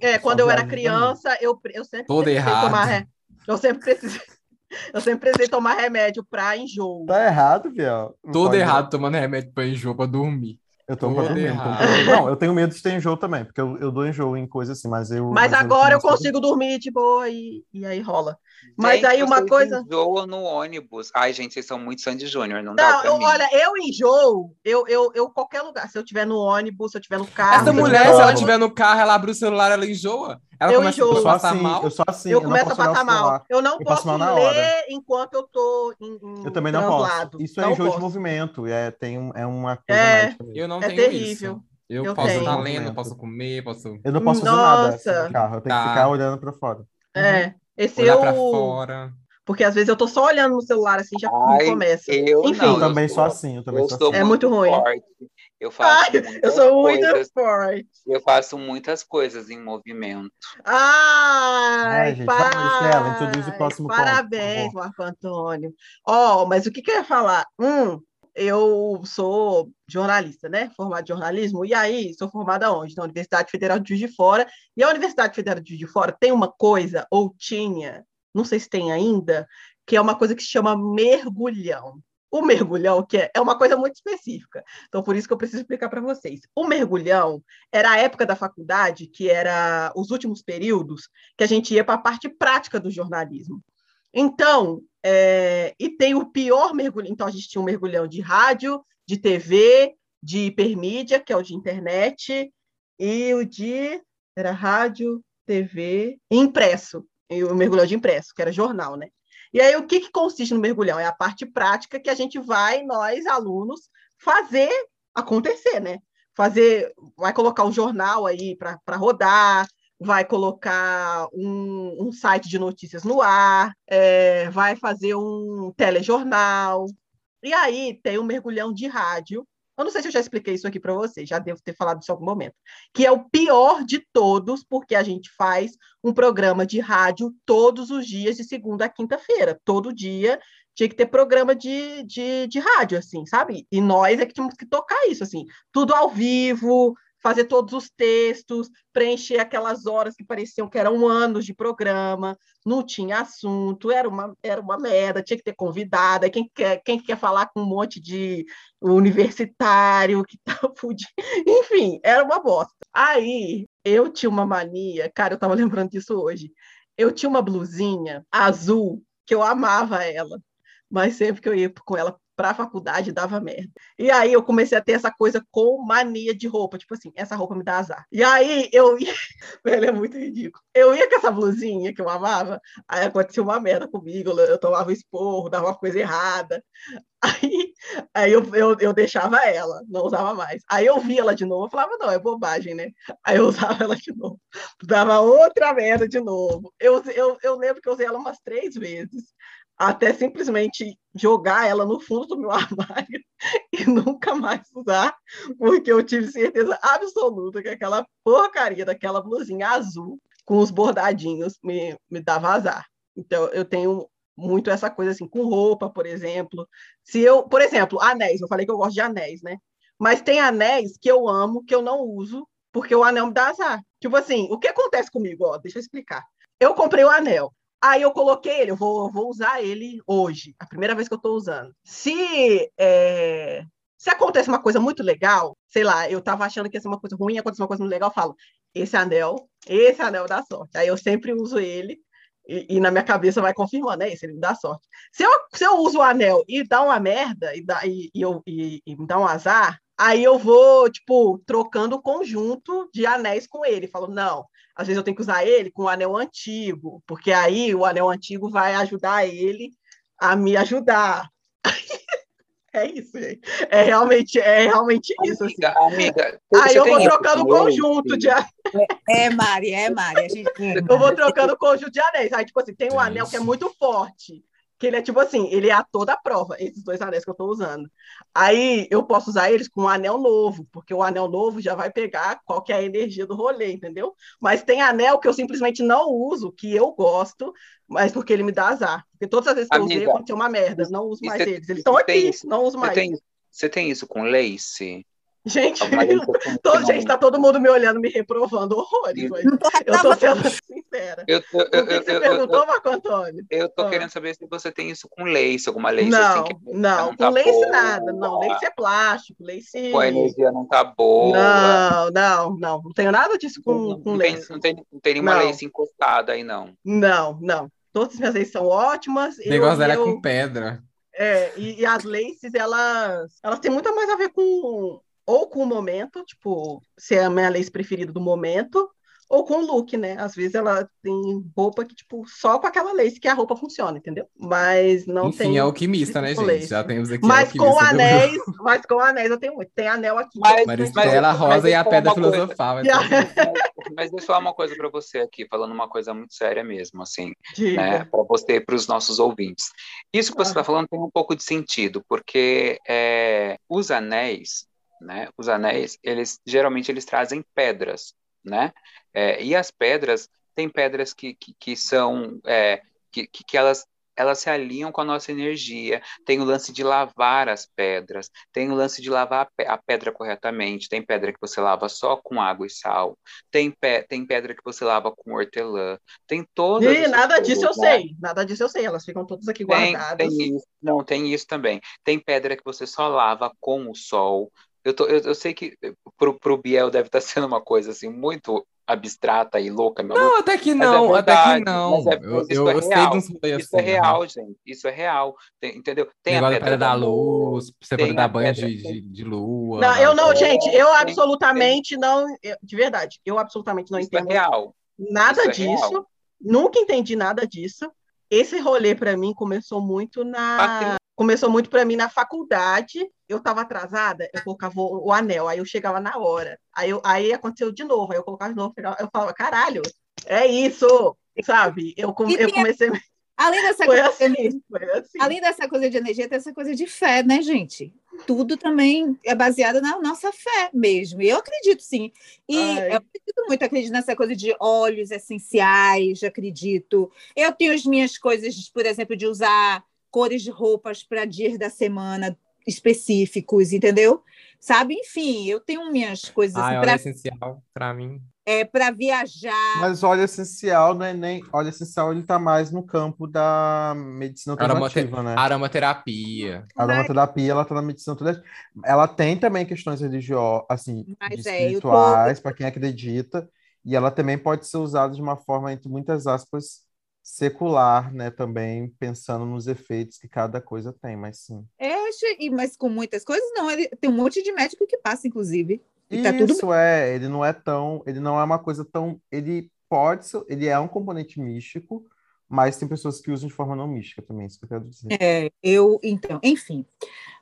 é, quando eu era criança, eu, eu sempre Todo precisei errado. tomar eu sempre precisei, [laughs] eu sempre precisei tomar remédio para enjoo. Tá errado, Biel. Todo errado tomando remédio pra enjoo pra dormir. Eu tomo pra dormir. não tomo errado. pra- Não, eu tenho medo de ter enjoo também, porque eu, eu dou enjoo em coisas assim, mas eu. Mas agora eu tomo- consigo dormir de boa e, e aí rola. Mas Gente, aí uma coisa. enjoam no ônibus. Ai, gente, vocês são muito Sandy Júnior, não, dá Não, pra eu, mim. olha, eu enjoo, eu, eu, eu, qualquer lugar. Se eu estiver no ônibus, se eu estiver no carro. Essa eu mulher, tiver se ela tiver no carro, ela abre o celular, ela enjoa. Ela Eu começa enjoo. Eu sou assim, mal. eu sou assim. eu não começo a passar mal. Eu não Eu posso mal na hora. ler enquanto eu tô em, em Eu também não translado. posso. Isso é Não enjoo de posso. movimento. É, tem, um- é uma coisa É. Eu não É tenho terrível. isso. Eu, Eu posso estar lendo, posso comer, posso Eu não posso fazer nada assim, Nossa. no carro. Eu tenho que Tá. ficar olhando pra fora. É. Esse olhar eu. pra fora. Porque às vezes eu tô só olhando no celular assim, já Ai, começa. Eu Enfim. não, Eu também sou- assim. Eu também Eu sou sou assim. É muito ruim. forte. Eu faço Ai, eu muitas sou muito coisas. forte. Eu faço muitas coisas em movimento. Ai, Ai, gente, vai, Maristela, introduz o próximo ponto, Parabéns, favor. Marco Antônio. Ó, mas o que que eu ia falar? Hum, eu sou jornalista, né? Formada em jornalismo. E aí, sou formada onde? Na Universidade Federal de Juiz de Fora. E a Universidade Federal de Juiz de Fora tem uma coisa, ou tinha, não sei se tem ainda, que é uma coisa que se chama mergulhão. O mergulhão, que é, é uma coisa muito específica. Então, por isso que eu preciso explicar para vocês. O mergulhão era a época da faculdade, que era os últimos períodos, que a gente ia para a parte prática do jornalismo. Então, é, e tem o pior mergulhão. Então, a gente tinha um mergulhão de rádio, de TV, de hipermídia, que é o de internet, e o de. Era rádio, TV, impresso. E o mergulhão de impresso, que era jornal, né? E aí, o que, que consiste no mergulhão? É a parte prática que a gente vai, nós, alunos, fazer acontecer, né? Fazer, vai colocar um jornal aí para rodar, vai colocar um, um, site de notícias no ar, é, vai fazer um telejornal. E aí tem um mergulhão de rádio. Eu não sei se eu já expliquei isso aqui para vocês, já devo ter falado isso em algum momento. Que é o pior de todos, porque a gente faz um programa de rádio todos os dias, de segunda a quinta-feira. Todo dia tinha que ter programa de, de, de rádio, assim, sabe? E nós é que tínhamos que tocar isso, assim, tudo ao vivo, fazer todos os textos, preencher aquelas horas que pareciam que eram anos de programa, não tinha assunto, era uma, era uma merda, tinha que ter convidada, quem quer, quem quer falar com um monte de universitário que tá [laughs] fudido, enfim, era uma bosta. Aí eu tinha uma mania, cara, eu tava lembrando disso hoje, eu tinha uma blusinha azul que eu amava ela, mas sempre que eu ia com ela para a faculdade dava merda. E aí eu comecei a ter essa coisa com mania de roupa, tipo assim, essa roupa me dá azar. E aí eu [laughs] ia, velho, é muito ridículo. Eu ia com essa blusinha que eu amava, aí acontecia uma merda comigo, eu tomava esporro, dava uma coisa errada. [laughs] Aí, aí eu, eu, eu deixava ela, não usava mais. Aí eu via ela de novo, eu falava, não, é bobagem, né? Aí eu [laughs] usava ela de novo, dava outra merda de novo. Eu, eu, eu lembro que eu usei ela umas três vezes até simplesmente jogar ela no fundo do meu [laughs] armário e nunca mais usar, porque eu tive certeza absoluta que aquela porcaria daquela blusinha azul com os bordadinhos me, me dava azar. Então, eu tenho muito essa coisa assim, com roupa, por exemplo. Se eu, por exemplo, anéis, eu falei que eu gosto de anéis, né? Mas tem anéis que eu amo, que eu não uso, porque o anel me dá azar. Tipo assim, o que acontece comigo? Ó, deixa eu explicar. Eu comprei o anel. Aí eu coloquei ele, eu vou, vou usar ele hoje, a primeira vez que eu estou usando. Se, é, se acontece uma coisa muito legal, sei lá, eu estava achando que ia ser uma coisa ruim, acontece uma coisa muito legal, eu falo, esse anel, esse anel dá sorte. Aí eu sempre uso ele, e, e na minha cabeça vai confirmando, é esse, ele me dá sorte. Se eu, se eu uso o anel e dá uma merda, e, dá, e, e, eu, e, e me dá um azar, aí eu vou, tipo, trocando o conjunto de anéis com ele. Falo, não, às vezes eu tenho que usar ele com o anel antigo, porque aí o anel antigo vai ajudar ele a me ajudar. [laughs] É isso, gente. É realmente, é realmente isso. Assim. Amiga, aí eu vou trocando o conjunto de É, é, Mari, é, Mari. Gente... [laughs] Eu vou trocando o conjunto de anéis. Aí, tipo assim, tem um anel que é muito forte que ele é tipo assim, ele é a toda a prova, esses dois anéis que eu estou usando. Aí eu posso usar eles com um anel novo, porque o anel novo já vai pegar qual que é a energia do rolê, entendeu? Mas tem anel que eu simplesmente não uso, que eu gosto, mas porque ele me dá azar. Porque todas as vezes que Amiga, eu usei, aconteceu uma merda, não uso mais cê, eles. Eles estão aqui, isso, não uso mais. Tem, você tem isso com lace? Gente, [laughs] todo, gente, tá todo mundo me olhando, me reprovando horrores. Mas eu tô sendo sincera. Eu, eu, o que, que você eu, perguntou, Marco Antônio? Eu tô ah. querendo saber se você tem isso com lace, alguma lace não, assim. Que não, não tá com lace boa. nada. Não, lace é plástico, lace... Com a energia não tá boa. Não, não, não. Não tenho nada disso com, não, com não lace. Tem, não, tem, não tem nenhuma não. lace encostada aí, não. Não, não. Todas as minhas laces são ótimas. O negócio dela é com pedra. É, e, e, as laces, elas, elas têm muito mais a ver com ou com o momento, tipo, se é a minha lace preferida do momento, ou com o look, né? Às vezes ela tem roupa que, tipo, só com aquela lace que a roupa funciona, entendeu? Mas não Enfim, tem. é alquimista, né, gente? Lace. Já temos aqui. Mas com anéis, mas com anéis eu tenho muito. Tem anel aqui. Mas, Maristela Rosa mas e a Pedra Filosofal. [laughs] Então. mas deixa eu falar uma coisa para você aqui, falando uma coisa muito séria mesmo, assim, Diga. né? Para você e para os nossos ouvintes. Isso que você está ah. falando tem um pouco de sentido, porque é, os anéis né? Os anéis, eles geralmente eles trazem pedras, né? É, e as pedras, tem pedras que, que, que são, é, que, que elas elas se alinham com a nossa energia. Tem o lance de lavar as pedras, tem o lance de lavar a pedra corretamente. Tem pedra que você lava só com água e sal, tem, pe tem pedra que você lava com hortelã, tem todas. E nada disso eu né? sei, nada disso eu sei, elas ficam todas aqui tem, guardadas. Tem isso, não, tem isso também. Tem pedra que você só lava com o sol, eu, tô, eu, eu sei que pro, pro Biel deve estar tá [laughs] sendo uma coisa assim muito abstrata e louca, maluca. Não, até que é não, até verdade, que não. mas é- eu eu, é eu sei de uns rolês Isso é assim, real, aham. gente. Isso é real. Tem- entendeu? Tem Negócio a da pedra da luz, você tem poder dar banho de, de, de lua. Não, eu não, É, gente, eu tem- absolutamente não, eu- de verdade, eu absolutamente não Isso é entendo real. nada isso é disso. real. Nunca entendi nada disso. Esse rolê pra mim começou muito na Patrícia. Começou muito pra mim na faculdade. Eu tava atrasada, eu colocava o, o anel, aí eu chegava na hora. Aí, eu, aí aconteceu de novo, aí eu colocava de novo, eu falava, caralho, é isso, sabe? Eu, eu comecei, Além dessa, foi coisa de assim, energia, foi assim. além dessa coisa de energia, tem essa coisa de fé, né, gente? Tudo também é baseado na nossa fé mesmo. E eu acredito, sim. E Ai. eu acredito muito, acredito nessa coisa de óleos essenciais, acredito. Eu tenho as minhas coisas, por exemplo, de usar cores de roupas para dias da semana específicos, entendeu? Sabe? Enfim, eu tenho minhas coisas Ah, assim, é para essencial pra mim. é, pra viajar. Mas óleo essencial não é nem. Óleo essencial ele tá mais no campo da medicina Aromate- alternativa, né? Aromaterapia. A aromaterapia, ela tá na medicina alternativa. Ela tem também questões religiosas, assim, Mas é, eu tô- espirituais, para quem acredita. E ela também pode ser usada de uma forma, entre muitas aspas, secular, né? Também pensando nos efeitos que cada coisa tem, mas sim. É, achei- e- mas com muitas coisas, não. Ele, tem um monte de médico que passa, inclusive. E tá tudo Isso é, ele não é tão, ele não é uma coisa tão, ele pode ser, ele é um componente místico, mas tem pessoas que usam de forma não mística também, isso que eu quero dizer. É, eu, então, enfim.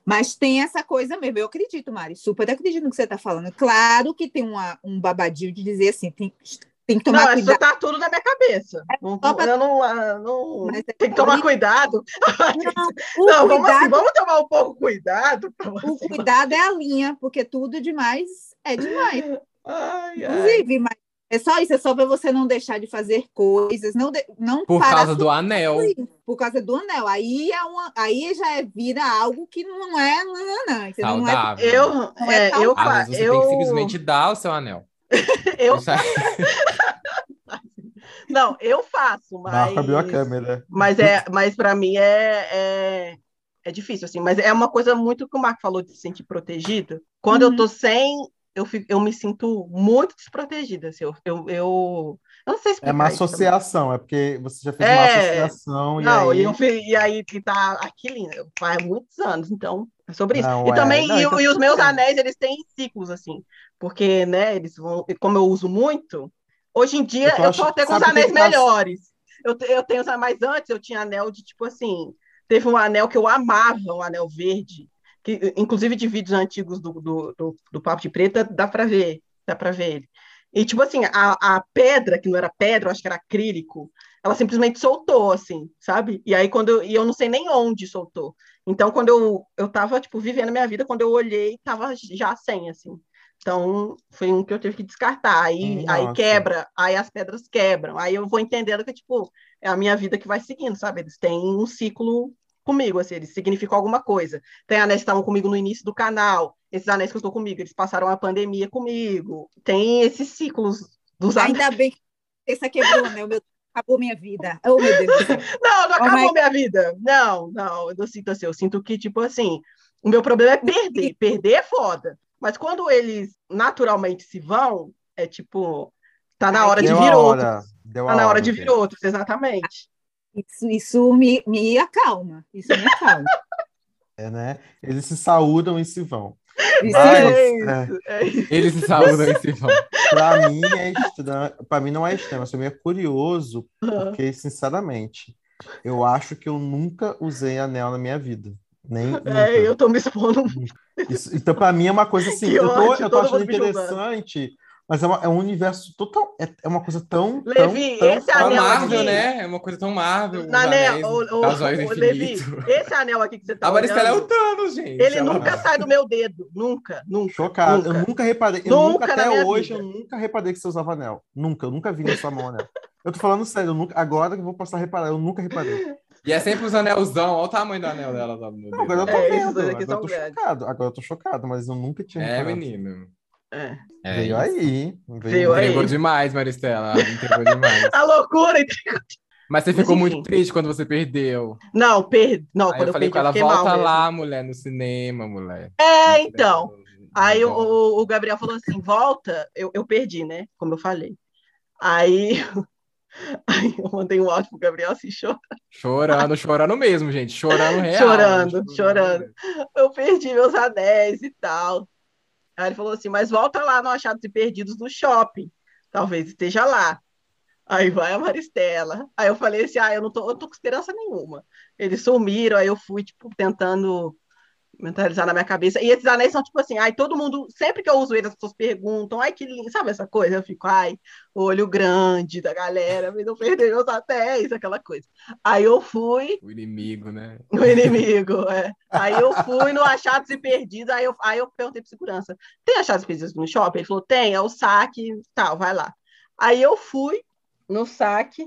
Mas tem essa coisa mesmo, eu acredito, Mari, super acredito no que você está falando. Claro que tem uma, um babadinho de dizer assim, tem, tem que tomar Não, isso cuidado. tá tudo na minha cabeça. Não, só pra- não, não- Mas é tem que tomar cuidado. [laughs] O, Não, vamos assim, cuidado, vamos tomar um pouco cuidado. o cuidado é a linha, porque tudo demais é demais. [laughs] Ai, ai. Inclusive, mas é só isso, é só para você não deixar de fazer coisas, não, de- não Por parar causa do anel. por causa do anel. Aí, é uma, aí já é, vira algo que não é, não, não, não? Não é Saudável. Eu, Não é é, eu, você eu, tem que simplesmente dar o seu anel. [laughs] eu, [laughs] não, eu faço, mas, Marco abriu a câmera. mas é, mas para mim é, é, é difícil assim. Mas é uma coisa muito que o Marco falou de se sentir protegido. Quando Uhum. eu tô sem, eu, fico, eu me sinto muito desprotegida. Assim, eu, eu, eu, eu não sei explicar É uma associação, é porque você já fez É. uma associação e Não, aí... e, eu, fi- e aí que tá aqui lindo, faz muitos anos, então é sobre isso. Não, e é. também, Não, e, então e os meus anéis, eles têm ciclos, assim, porque, né, eles vão, como eu uso muito, hoje em dia Eu tô eu tô achando- até com os anéis melhores. Eu, eu tenho, os- mas antes eu tinha anel de, tipo assim, teve um anel que eu amava, um anel verde, que inclusive de vídeos antigos do, do, do, do Papo de Preta, dá pra ver, dá pra ver ele. E, tipo assim, a, a pedra, que não era pedra, eu acho que era acrílico, ela simplesmente soltou, assim, sabe? E aí, quando eu, e eu não sei nem onde soltou. Então, quando eu, eu tava, tipo, vivendo a minha vida, quando eu olhei, tava já sem, assim. Então, foi um que eu tive que descartar. Aí, Hum, aí quebra, aí as pedras quebram. Aí eu vou entendendo que, tipo, é a minha vida que vai seguindo, sabe? Eles têm um ciclo comigo, assim, eles significam alguma coisa. Tem anéis que estavam comigo no início do canal, esses anéis que eu estou comigo, eles passaram a pandemia comigo. Tem esses ciclos dos anéis. Ainda bem que essa quebrou, né? O meu, acabou minha vida. Oh, meu Deus. [laughs] Não, não Oh acabou my- minha vida. Não, não, eu não sinto assim. Eu sinto que, tipo assim, o meu problema é perder. Perder é foda. Mas quando eles naturalmente se vão, é tipo, tá na Ai, hora de vir a outros. hora. Deu Tá na hora hora, de vir outros, exatamente. Isso, isso me, me acalma. Isso me acalma. [laughs] É, né? Eles se saúdam e se vão. Isso Mas, é é, isso, é isso. Eles se saúdam e se vão. [laughs] Pra mim é estranho, para mim não é estranho, mas também é curioso, porque, sinceramente, eu acho que eu nunca usei anel na minha vida. Nem nunca. [laughs] É, eu tô me expondo. [laughs] Isso- então, para mim, é uma coisa assim, [laughs] eu tô, ódio, eu tô achando interessante, mas é, uma- é um universo total, é, é uma coisa tão, Levi, tão, tão esse É anel Marvel, aqui- né? É uma coisa tão Marvel. Na anel, anéis, o, o, o Levi, esse anel aqui que você tá A Maristela é o Thanos, gente. ele Ela- nunca sai do meu dedo. Nunca, nunca. chocado. Nunca. Eu nunca reparei, eu Nunca até hoje, vida. eu nunca reparei que você usava anel. Nunca, eu nunca vi na sua mão anel. Eu tô falando sério, eu nunca, agora que eu vou passar a reparar, eu nunca reparei. E é sempre os anelzão. Olha o tamanho do anel dela. lá no Não, agora eu tô É, vendo, agora eu tô grandes. chocado, agora eu tô chocado, mas eu nunca tinha É, reparado. menino. É. É Veio aí. Veio aí. Entregou demais, Maristela. Entregou demais. A [laughs] loucura. Mas você ficou muito triste quando você perdeu. Não, per... não Aí quando eu eu falei perdi, com ela, volta lá, mulher, no cinema, mulher. É, então. Aí o, Então, o- o Gabriel falou assim: volta, eu, eu perdi, né? Como eu falei. Aí, [laughs] aí eu mandei um áudio pro Gabriel assim, chorando. Chorando, chorando mesmo, gente. Chorando real. Chorando, chorando. Eu perdi meus anéis e tal. Aí ele falou assim, mas volta lá no Achados e Perdidos do shopping. Talvez esteja lá. Aí vai a Maristela. Aí eu falei assim, ah, eu não tô, eu tô com esperança nenhuma. Eles sumiram, aí eu fui, tipo, tentando mentalizar na minha cabeça. E esses anéis são tipo assim, ai, todo mundo, sempre que eu uso eles, as pessoas perguntam, ai, que lindo, sabe essa coisa? Eu fico, ai, olho grande da galera, mas eu perdi meus anéis, aquela coisa. Aí eu fui, O inimigo, né? o inimigo, é. Aí eu fui no Achados e Perdidos, aí eu, aí eu perguntei para segurança, tem Achados e Perdidos no shopping? Ele falou, tem, é o saque, tal, vai lá. Aí eu fui no saque,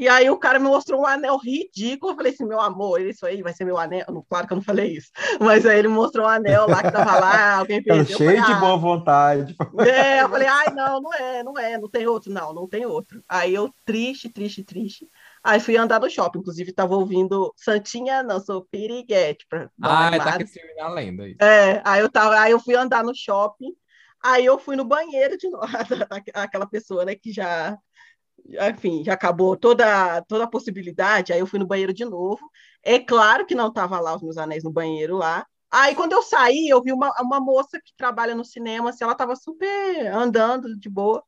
e aí o cara me mostrou um anel ridículo. Eu falei assim, meu amor, isso aí vai ser meu anel. Claro que eu não falei isso. Mas aí ele mostrou um anel lá que tava lá, [laughs] alguém perdeu. Eu cheio falei, de "Ah, boa vontade. é, eu falei, ai, não, não é, não é, não tem outro, não, não tem outro. Aí eu, triste, triste, triste. Aí fui andar no shopping, inclusive tava ouvindo Santinha, não, sou Piriguete, pra Ah, tá animada. que esse filme na lenda aí. É, aí eu tava, aí eu fui andar no shopping, aí eu fui no banheiro de novo, [laughs] aquela pessoa, né, que já, enfim, já acabou toda, toda a possibilidade, aí eu fui no banheiro de novo. É claro que não tava lá os meus anéis no banheiro lá. Aí quando eu saí, eu vi uma, uma moça que trabalha no cinema, assim, ela tava super andando de boa.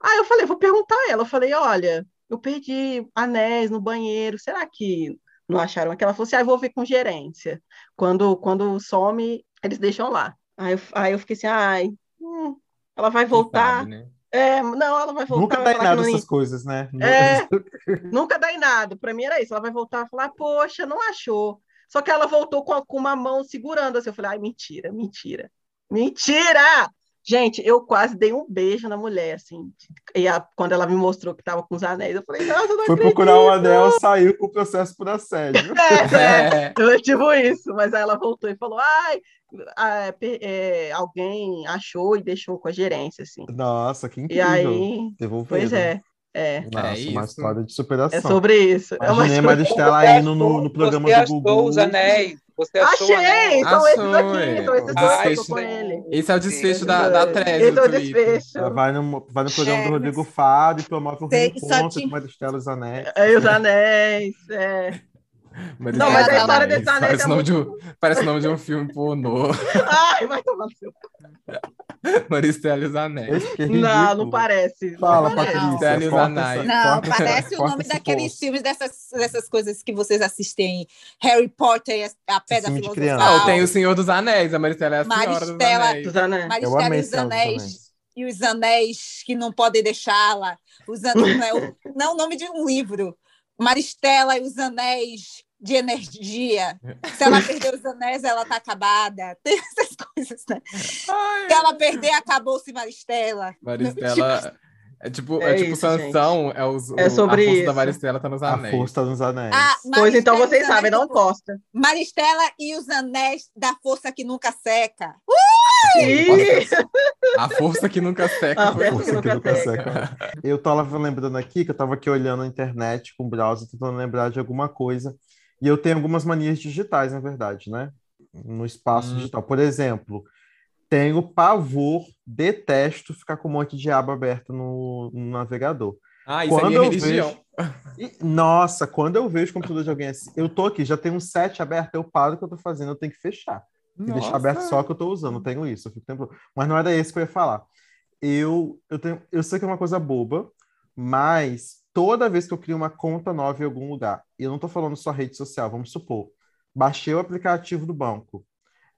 Aí eu falei, vou perguntar a ela, eu falei, olha, eu perdi anéis no banheiro, será que não acharam aqui? Ela falou assim, ah, eu vou ver com gerência. Quando, quando some, eles deixam lá. Aí eu, aí eu fiquei assim, ai, hum, ela vai voltar. sabe, né? É, não, ela vai voltar. Nunca dá em nada essas coisas, né? É. Nunca dá em nada. Para mim era isso. Ela vai voltar e falar, poxa, não achou. Só que ela voltou com, a- com uma mão segurando assim. Eu falei, ai, mentira, mentira. Mentira! Gente, eu quase dei um beijo na mulher, assim. E a- quando ela me mostrou que estava com os anéis, eu falei, nossa, eu não Foi acredito. procurar o anel, saiu com o processo por assédio. [laughs] É, é. É. Eu tipo isso, mas aí ela voltou e falou, ai, pe- é, alguém achou e deixou com a gerência, assim. Nossa, que E incrível. aí, Devolveram. pois é, é. Nossa, É uma isso. história de superação. É sobre isso. É uma Imaginei a história- Maristela Você indo no, no programa você do achou Gugu. os anéis. Você achou o Achei! anel. São esses Achou, aqui, é. são esses dois que eu tô desfecho com ele. Esse é o desfecho Sim, da, da thread Esse é do o desfecho. Ela vai no, vai no programa do É. Rodrigo Faro e promove um reencontro com Maristela os anéis. Aí os anéis, é. Mas Não, mas a história anéis, desse anéis parece é o nome de um, [laughs] Parece o nome de um filme pornô. Ai, vai tomar no seu. [laughs] [laughs] Maristela e os Anéis. É Não, não parece. não Fala, parece. Patrícia. Maristela e Anéis. Não, parece o nome daqueles filmes, dessas, dessas coisas que vocês assistem. Harry Potter e a- Pedra Filosofal. tem o Senhor dos Anéis. A Maristela é a Senhora dos Maristela- Anéis. Os anéis. Eu Maristela e os Anéis. E os anéis que não podem deixá-la. Os [laughs] é não é o nome de um livro. Maristela e os Anéis de Energia. Se ela perder os anéis, ela tá acabada. [laughs] Tem essas coisas, né? Se ela perder, acabou-se Maristela. Maristela. [laughs] É tipo, É é tipo isso, Sansão, é, os, É sobre a força isso. da Maristela tá nos A anéis. força nos anéis. Ah, Pois então vocês os sabem, não Costa. Maristela e os anéis da força que nunca seca. Ih, A força que nunca seca. A força que Força que nunca nunca seca. seca. Eu tava lembrando aqui que eu tava aqui olhando a internet com o browser, tentando lembrar de alguma coisa. E eu tenho algumas manias digitais, na verdade, né? No espaço Hum. digital. Por exemplo, tenho pavor, detesto ficar com um monte de aba aberta no, no navegador. Ah, isso é Quando minha eu. E, nossa, quando eu vejo o computador de alguém assim, eu tô aqui, já tenho um set aberto, eu paro o que eu tô fazendo, eu tenho que fechar. E deixar Nossa. aberto só o que eu tô usando, eu tenho isso, eu fico tempo... Mas não era esse que eu ia falar. Eu, eu, tenho, eu sei que é uma coisa boba, mas toda vez que eu crio uma conta nova em algum lugar, e eu não tô falando só rede social, vamos supor, baixei o aplicativo do banco,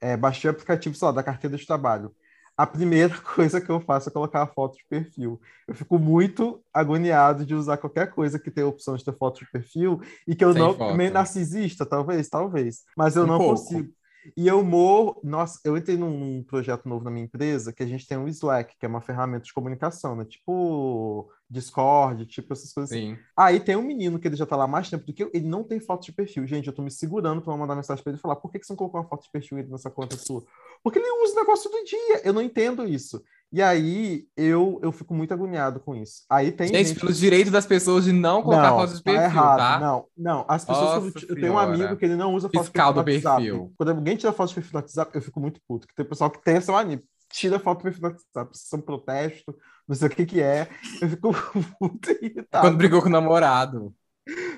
é, baixei o aplicativo, sei lá, da carteira de trabalho, a primeira [laughs] coisa que eu faço é colocar a foto de perfil. Eu fico muito agoniado de usar qualquer coisa que tenha a opção de ter foto de perfil e que eu Sem não. foto. Meio narcisista, talvez, talvez. Mas eu Um não pouco. consigo. E eu morro. Nossa, eu entrei num, num projeto novo na minha empresa que a gente tem o Slack, que é uma ferramenta de comunicação, né? Tipo Discord, tipo essas coisas assim. Sim. Aí tem um menino que ele já tá lá mais tempo do que eu, ele não tem foto de perfil. Gente, eu tô me segurando pra mandar mensagem pra ele e falar: por que, que você não colocou uma foto de perfil nessa conta sua? Porque ele usa o negócio do dia. Eu não entendo isso. E aí eu, eu fico muito agoniado com isso. Aí tem Gente, gente pelos direitos das pessoas de não colocar não, fotos de perfil, tá errado. tá? Não, não. As pessoas. Nossa eu tenho um amigo que ele não usa foto Fiscal de do perfil no WhatsApp. perfil. Quando alguém tira foto de perfil no WhatsApp, eu fico muito puto. Que tem pessoal que tem essa mania. tira foto do perfil do WhatsApp. Um protesto, não sei o que que é. Eu fico [laughs] muito irritado. Quando brigou com o namorado.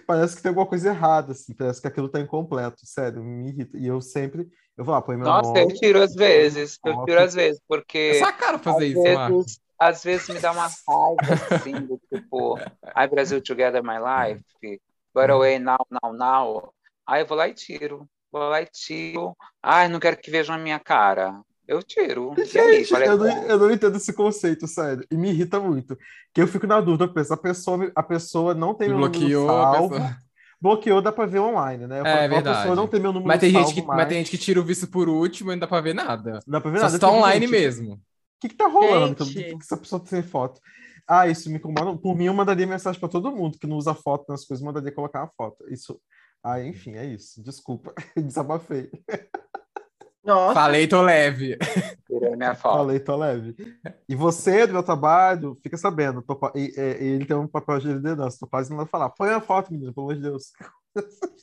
Parece que tem alguma coisa errada, assim. Parece que aquilo tá incompleto. Sério, me irrita. E eu sempre... Eu vou lá, põe meu Nossa, nome. eu tiro às vezes. Eu tiro às vezes, porque. É sua cara fazer às isso, vezes, às vezes me dá uma raiva, assim, do tipo, I Brasil Together My Life, But Away Now, Now, Now. Aí eu vou lá e tiro. Vou lá e tiro. Ai, não quero que vejam a minha cara. Eu tiro. Aí, [laughs] Gente, é eu, é? não, eu não entendo esse conceito, sério. E me irrita muito. Que eu fico na dúvida, eu penso, a pessoa, a pessoa não tem Me meu número bloqueou a salvo. pessoa. Bloqueou, dá pra ver online, né? Eu É, falo, a verdade. pessoa não tem meu número Mas tem, gente salvo que, mais. mas tem gente que tira o visto por último e não dá pra ver nada. Não dá pra ver Só nada. se Eu tá fico, online gente, mesmo. O que que tá rolando? Por Gente. que que essa pessoa tem foto? Ah, isso me incomoda. Por mim, eu mandaria mensagem pra todo mundo que não usa foto nas coisas, mandaria colocar uma foto. Isso. Ah, enfim, é isso. Desculpa. [laughs] Desabafei. Nossa, Falei, tô leve. Tirei minha foto. Falei, tô leve. E você, do meu trabalho, fica sabendo. tô e- e- ele tem um papel de liderança. Tô quase mandando falar. Põe a foto, menino, pelo amor de Deus. [laughs]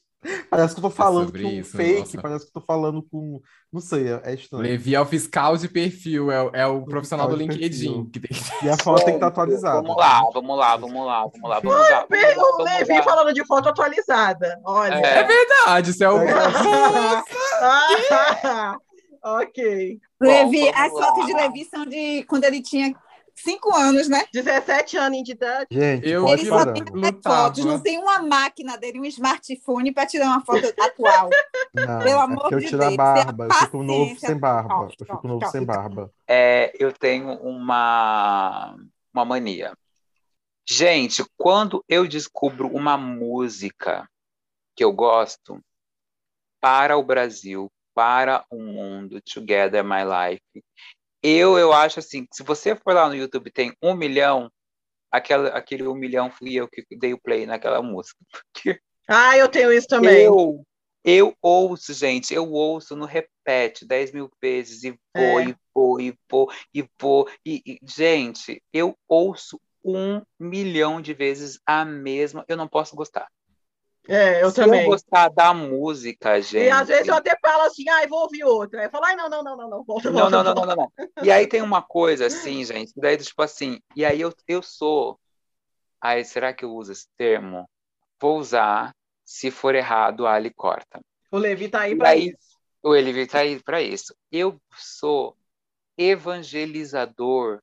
Parece que eu tô falando sobre com isso, fake, nossa. parece que eu tô falando com. Não sei, é é estranho. Levi é o fiscal de perfil, é, o- é o profissional do LinkedIn. Que tem... E a foto tem que estar atualizada. Vamos lá, vamos lá, vamos lá, vamos lá. Vamos lá, vamos lá, o Levi falando de foto atualizada. Olha. É. Verdade, isso é o. [laughs] Ah, ok. Levi, vamos as lá. fotos de Levi são de quando ele tinha cinco anos, né? 17 anos de idade. Gente, Eu- pode Ele só parar. tem fotos, não tem uma máquina dele, um smartphone para tirar uma foto atual. [laughs] Não, Pelo é amor porque eu de tiro a Deus, barba. Eu fico novo sem barba. Eu fico novo sem barba. É, eu tenho uma, uma mania. Gente, quando eu descubro uma música que eu gosto para o Brasil, para o mundo, Together My Life, eu, eu acho assim, se você for lá no YouTube tem um milhão, aquela, aquele um milhão fui eu que dei o play naquela música. Ah, eu tenho isso também. eu, eu ouço, gente, eu ouço no repete 10 mil vezes e vou, É. e vou, e vou, e vou. E, e, gente, eu ouço um milhão de vezes a mesma, eu não posso gostar. É, eu Se também. eu gostar da música, gente. E às vezes eu até falo assim, ai, vou ouvir outra. Aí falo, ai, não, não, não, não, não, volta, Não, volta, não, não, volta. não, não, não. E aí tem uma coisa assim, gente, daí tipo assim, e aí eu, eu sou. Ai, será que eu uso esse termo? Vou usar, se for errado, a Ali corta. O Levi tá aí pra aí, isso. o Elivi tá aí para isso. Eu sou evangelizador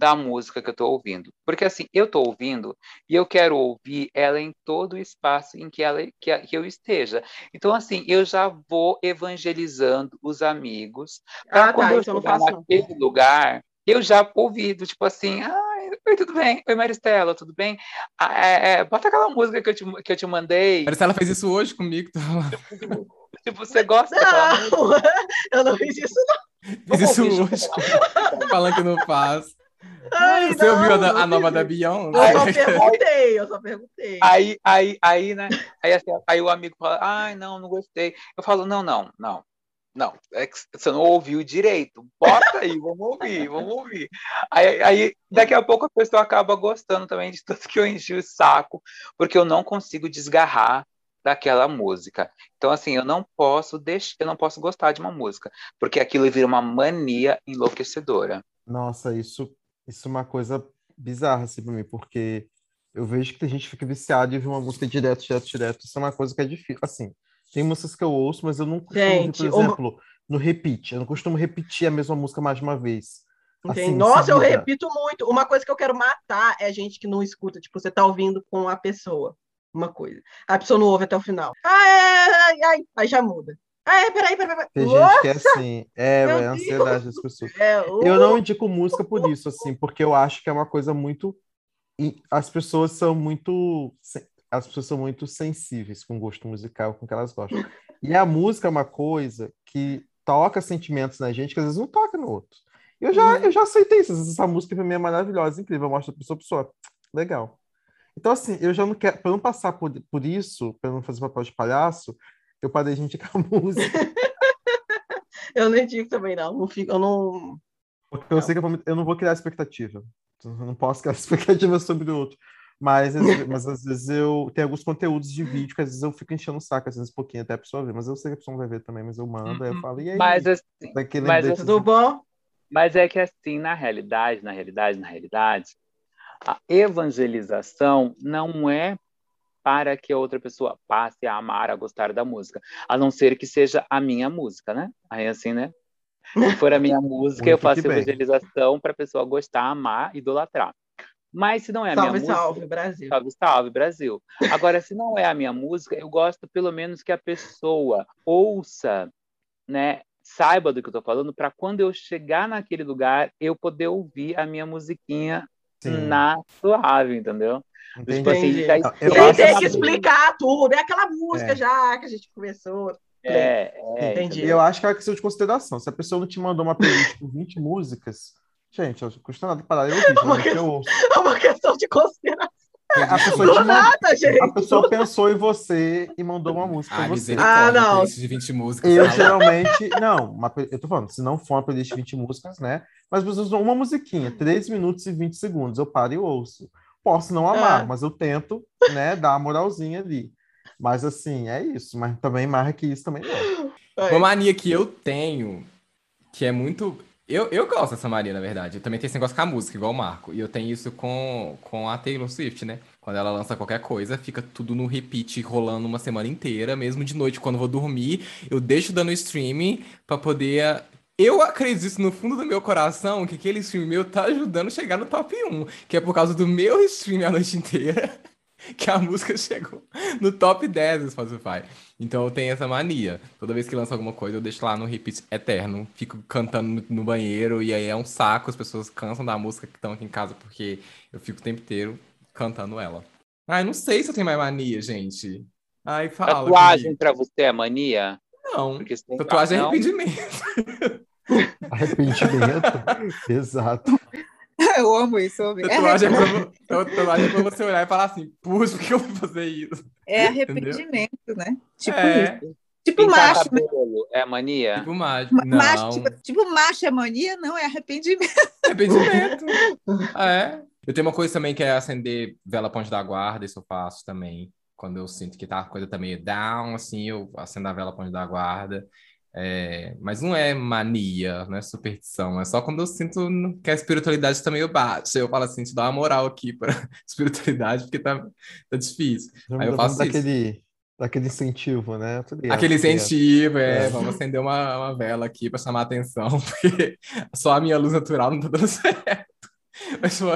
da música que eu estou ouvindo. Porque assim, eu estou ouvindo e eu quero ouvir ela em todo o espaço em que, ela, que, que eu esteja. Então, assim, eu já vou evangelizando os amigos. Pra Ah, quando tá, eu não chegar faço, não. naquele lugar, eu já ouvido, tipo assim, ai, oi, tudo bem? Oi, Maristela, tudo bem? Ah, é, é, bota aquela música que eu te, que eu te mandei. Maricela fez isso hoje comigo. tá lá. Se você gosta Não, [laughs] eu não fiz isso, não. Fez isso hoje. [laughs] Falando que não faz. Ai, Você não, ouviu a, não a nova da. Beyoncé? Eu só perguntei, eu só perguntei. Aí, aí, aí, né? Aí, assim, aí o amigo fala, ai, não, não gostei. Eu falo, não, não, não, não, é que você não ouviu direito. Bota aí, vamos ouvir, vamos ouvir. Aí, aí daqui a pouco a pessoa acaba gostando também de tudo que eu enchi o saco, porque eu não consigo desgarrar daquela música. Então, assim, eu não posso deixar, eu não posso gostar de uma música, porque aquilo vira uma mania enlouquecedora. Nossa, isso, isso é uma coisa bizarra assim pra mim, porque eu vejo que tem gente que fica viciada em ouvir uma música direto, direto, direto. Isso é uma coisa que é difícil. Assim, tem músicas que eu ouço, mas eu não costumo Gente, por uma- exemplo, no repeat. Eu não costumo repetir a mesma música mais de uma vez. Assim, Nossa, eu repito muito. Uma coisa que eu quero matar é gente que não escuta. Tipo, você tá ouvindo com a pessoa uma coisa. A pessoa não ouve até o final. Ah, é, ai, ai, aí já muda. Ah, é, peraí, peraí, peraí. Tem Nossa, gente que é assim, é, Meu é a ansiedade das pessoas. é, Eu não indico música por isso, assim, porque eu acho que é uma coisa muito. As pessoas são muito. As pessoas são muito sensíveis com o gosto musical, com o que elas gostam. E a música é uma coisa que toca sentimentos na gente que às vezes não toca no outro. Eu já, Uhum. eu já aceitei isso. Essa música pra mim é maravilhosa, incrível. Eu mostro pra pessoa, pessoa, legal. Então, assim, eu já não quero. Pra não passar por, por isso, pra não fazer papel de palhaço, eu parei de indicar [laughs] música. [laughs] eu não digo também, não. não fico, eu não. Porque eu sei que eu, vou- eu não vou criar expectativa. Eu não posso criar [laughs] expectativa sobre o outro. Mas, às vezes- mas às vezes eu tenho alguns conteúdos de vídeo que às vezes eu fico enchendo o saco, às vezes um pouquinho até a pessoa ver. Mas eu sei que a pessoa não vai ver também, mas eu mando, aí eu falo, e aí? Mas assim, mas lembrete, Tudo bom? Mas é que assim, na realidade, na realidade, na realidade, a evangelização não é para que a outra pessoa passe a amar, a gostar da música, a não ser que seja a minha música, né? Aí assim, né? Se for a minha [laughs] música, eu Muito faço que bem. evangelização para a pessoa gostar, amar, idolatrar. Mas se não é a Salve, minha música, salve, Brasil. Salve, salve, Brasil. Agora, se não é a minha música, eu gosto pelo menos que a pessoa ouça, né? Saiba do que eu tô falando, para quando eu chegar naquele lugar, eu poder ouvir a minha musiquinha Sim. na suave, entendeu? Entendi. Tipo assim, Entendi. já Eu ter assim- que explicar tudo. É aquela música É. já que a gente começou. É, é, Entendi. Eu acho que é uma questão de consideração. Se a pessoa não te mandou uma playlist com 20 músicas, gente, não custa nada parar de ouvir, Uma geralmente eu ouço. É uma questão de consideração. A pessoa, Do nada, gente. a pessoa pensou em você e mandou uma música Ah, pra você. Ah, não. playlist de 20 músicas. Eu geralmente. Não, uma eu tô falando, se não for uma playlist de 20 músicas, né? Mas vocês usam uma musiquinha, 3 minutos e 20 segundos. Eu paro e ouço. Posso não amar, É. mas eu tento, né, dar uma moralzinha ali. Mas assim, é isso. Mas também mais que isso também não. É. Uma mania que eu tenho, que é muito. Eu, eu gosto dessa mania, na verdade. Eu também tenho esse negócio com a música, igual o Marco. E eu tenho isso com, com a Taylor Swift, né? Quando ela lança qualquer coisa, fica tudo no repeat, rolando uma semana inteira. Mesmo de noite, quando eu vou dormir, eu deixo dando streaming pra poder. Eu acredito no fundo do meu coração que aquele stream meu tá ajudando a chegar no top 1. Que é por causa do meu stream a noite inteira [laughs] que a música chegou no top 10 do Spotify. Então eu tenho essa mania. Toda vez que lança alguma coisa, eu deixo lá no repeat eterno. Fico cantando no, banheiro e aí é um saco. As pessoas cansam da música que estão aqui em casa porque eu fico o tempo inteiro cantando ela. Ai, não sei se eu tenho mais mania, gente. Ai, fala. Tatuagem comigo. pra você é mania? Não. Tatuagem é arrependimento. [laughs] [laughs] Arrependimento. Exato. [laughs] Eu amo isso. eu amo. É, Tatuagem é, pra, tatuagem é pra você olhar e falar assim, puxa, por que eu vou fazer isso? é arrependimento, né? Tipo É. isso. Tipo Pintar macho. né? cabelo é mania? Tipo mágico. Ma- Não. Macho, tipo, tipo macho é mania? Não, é arrependimento. Arrependimento. É. Eu tenho uma coisa também que é acender vela ponte da guarda, isso eu faço também. Quando eu sinto que tá a coisa tá meio down, assim, eu acendo a vela ponte da guarda. É, mas não é mania, não é superstição. É só quando eu sinto que a espiritualidade tá meio baixa. Eu falo assim, te dá uma moral aqui pra [laughs] espiritualidade, porque tá, tá difícil. Aí eu faço isso. daquele, daquele incentivo, né? Aquele incentivo, é, É. vamos acender uma, uma vela aqui para chamar a atenção, [laughs] porque só a minha luz natural não tá dando [laughs] certo. Mas, pô,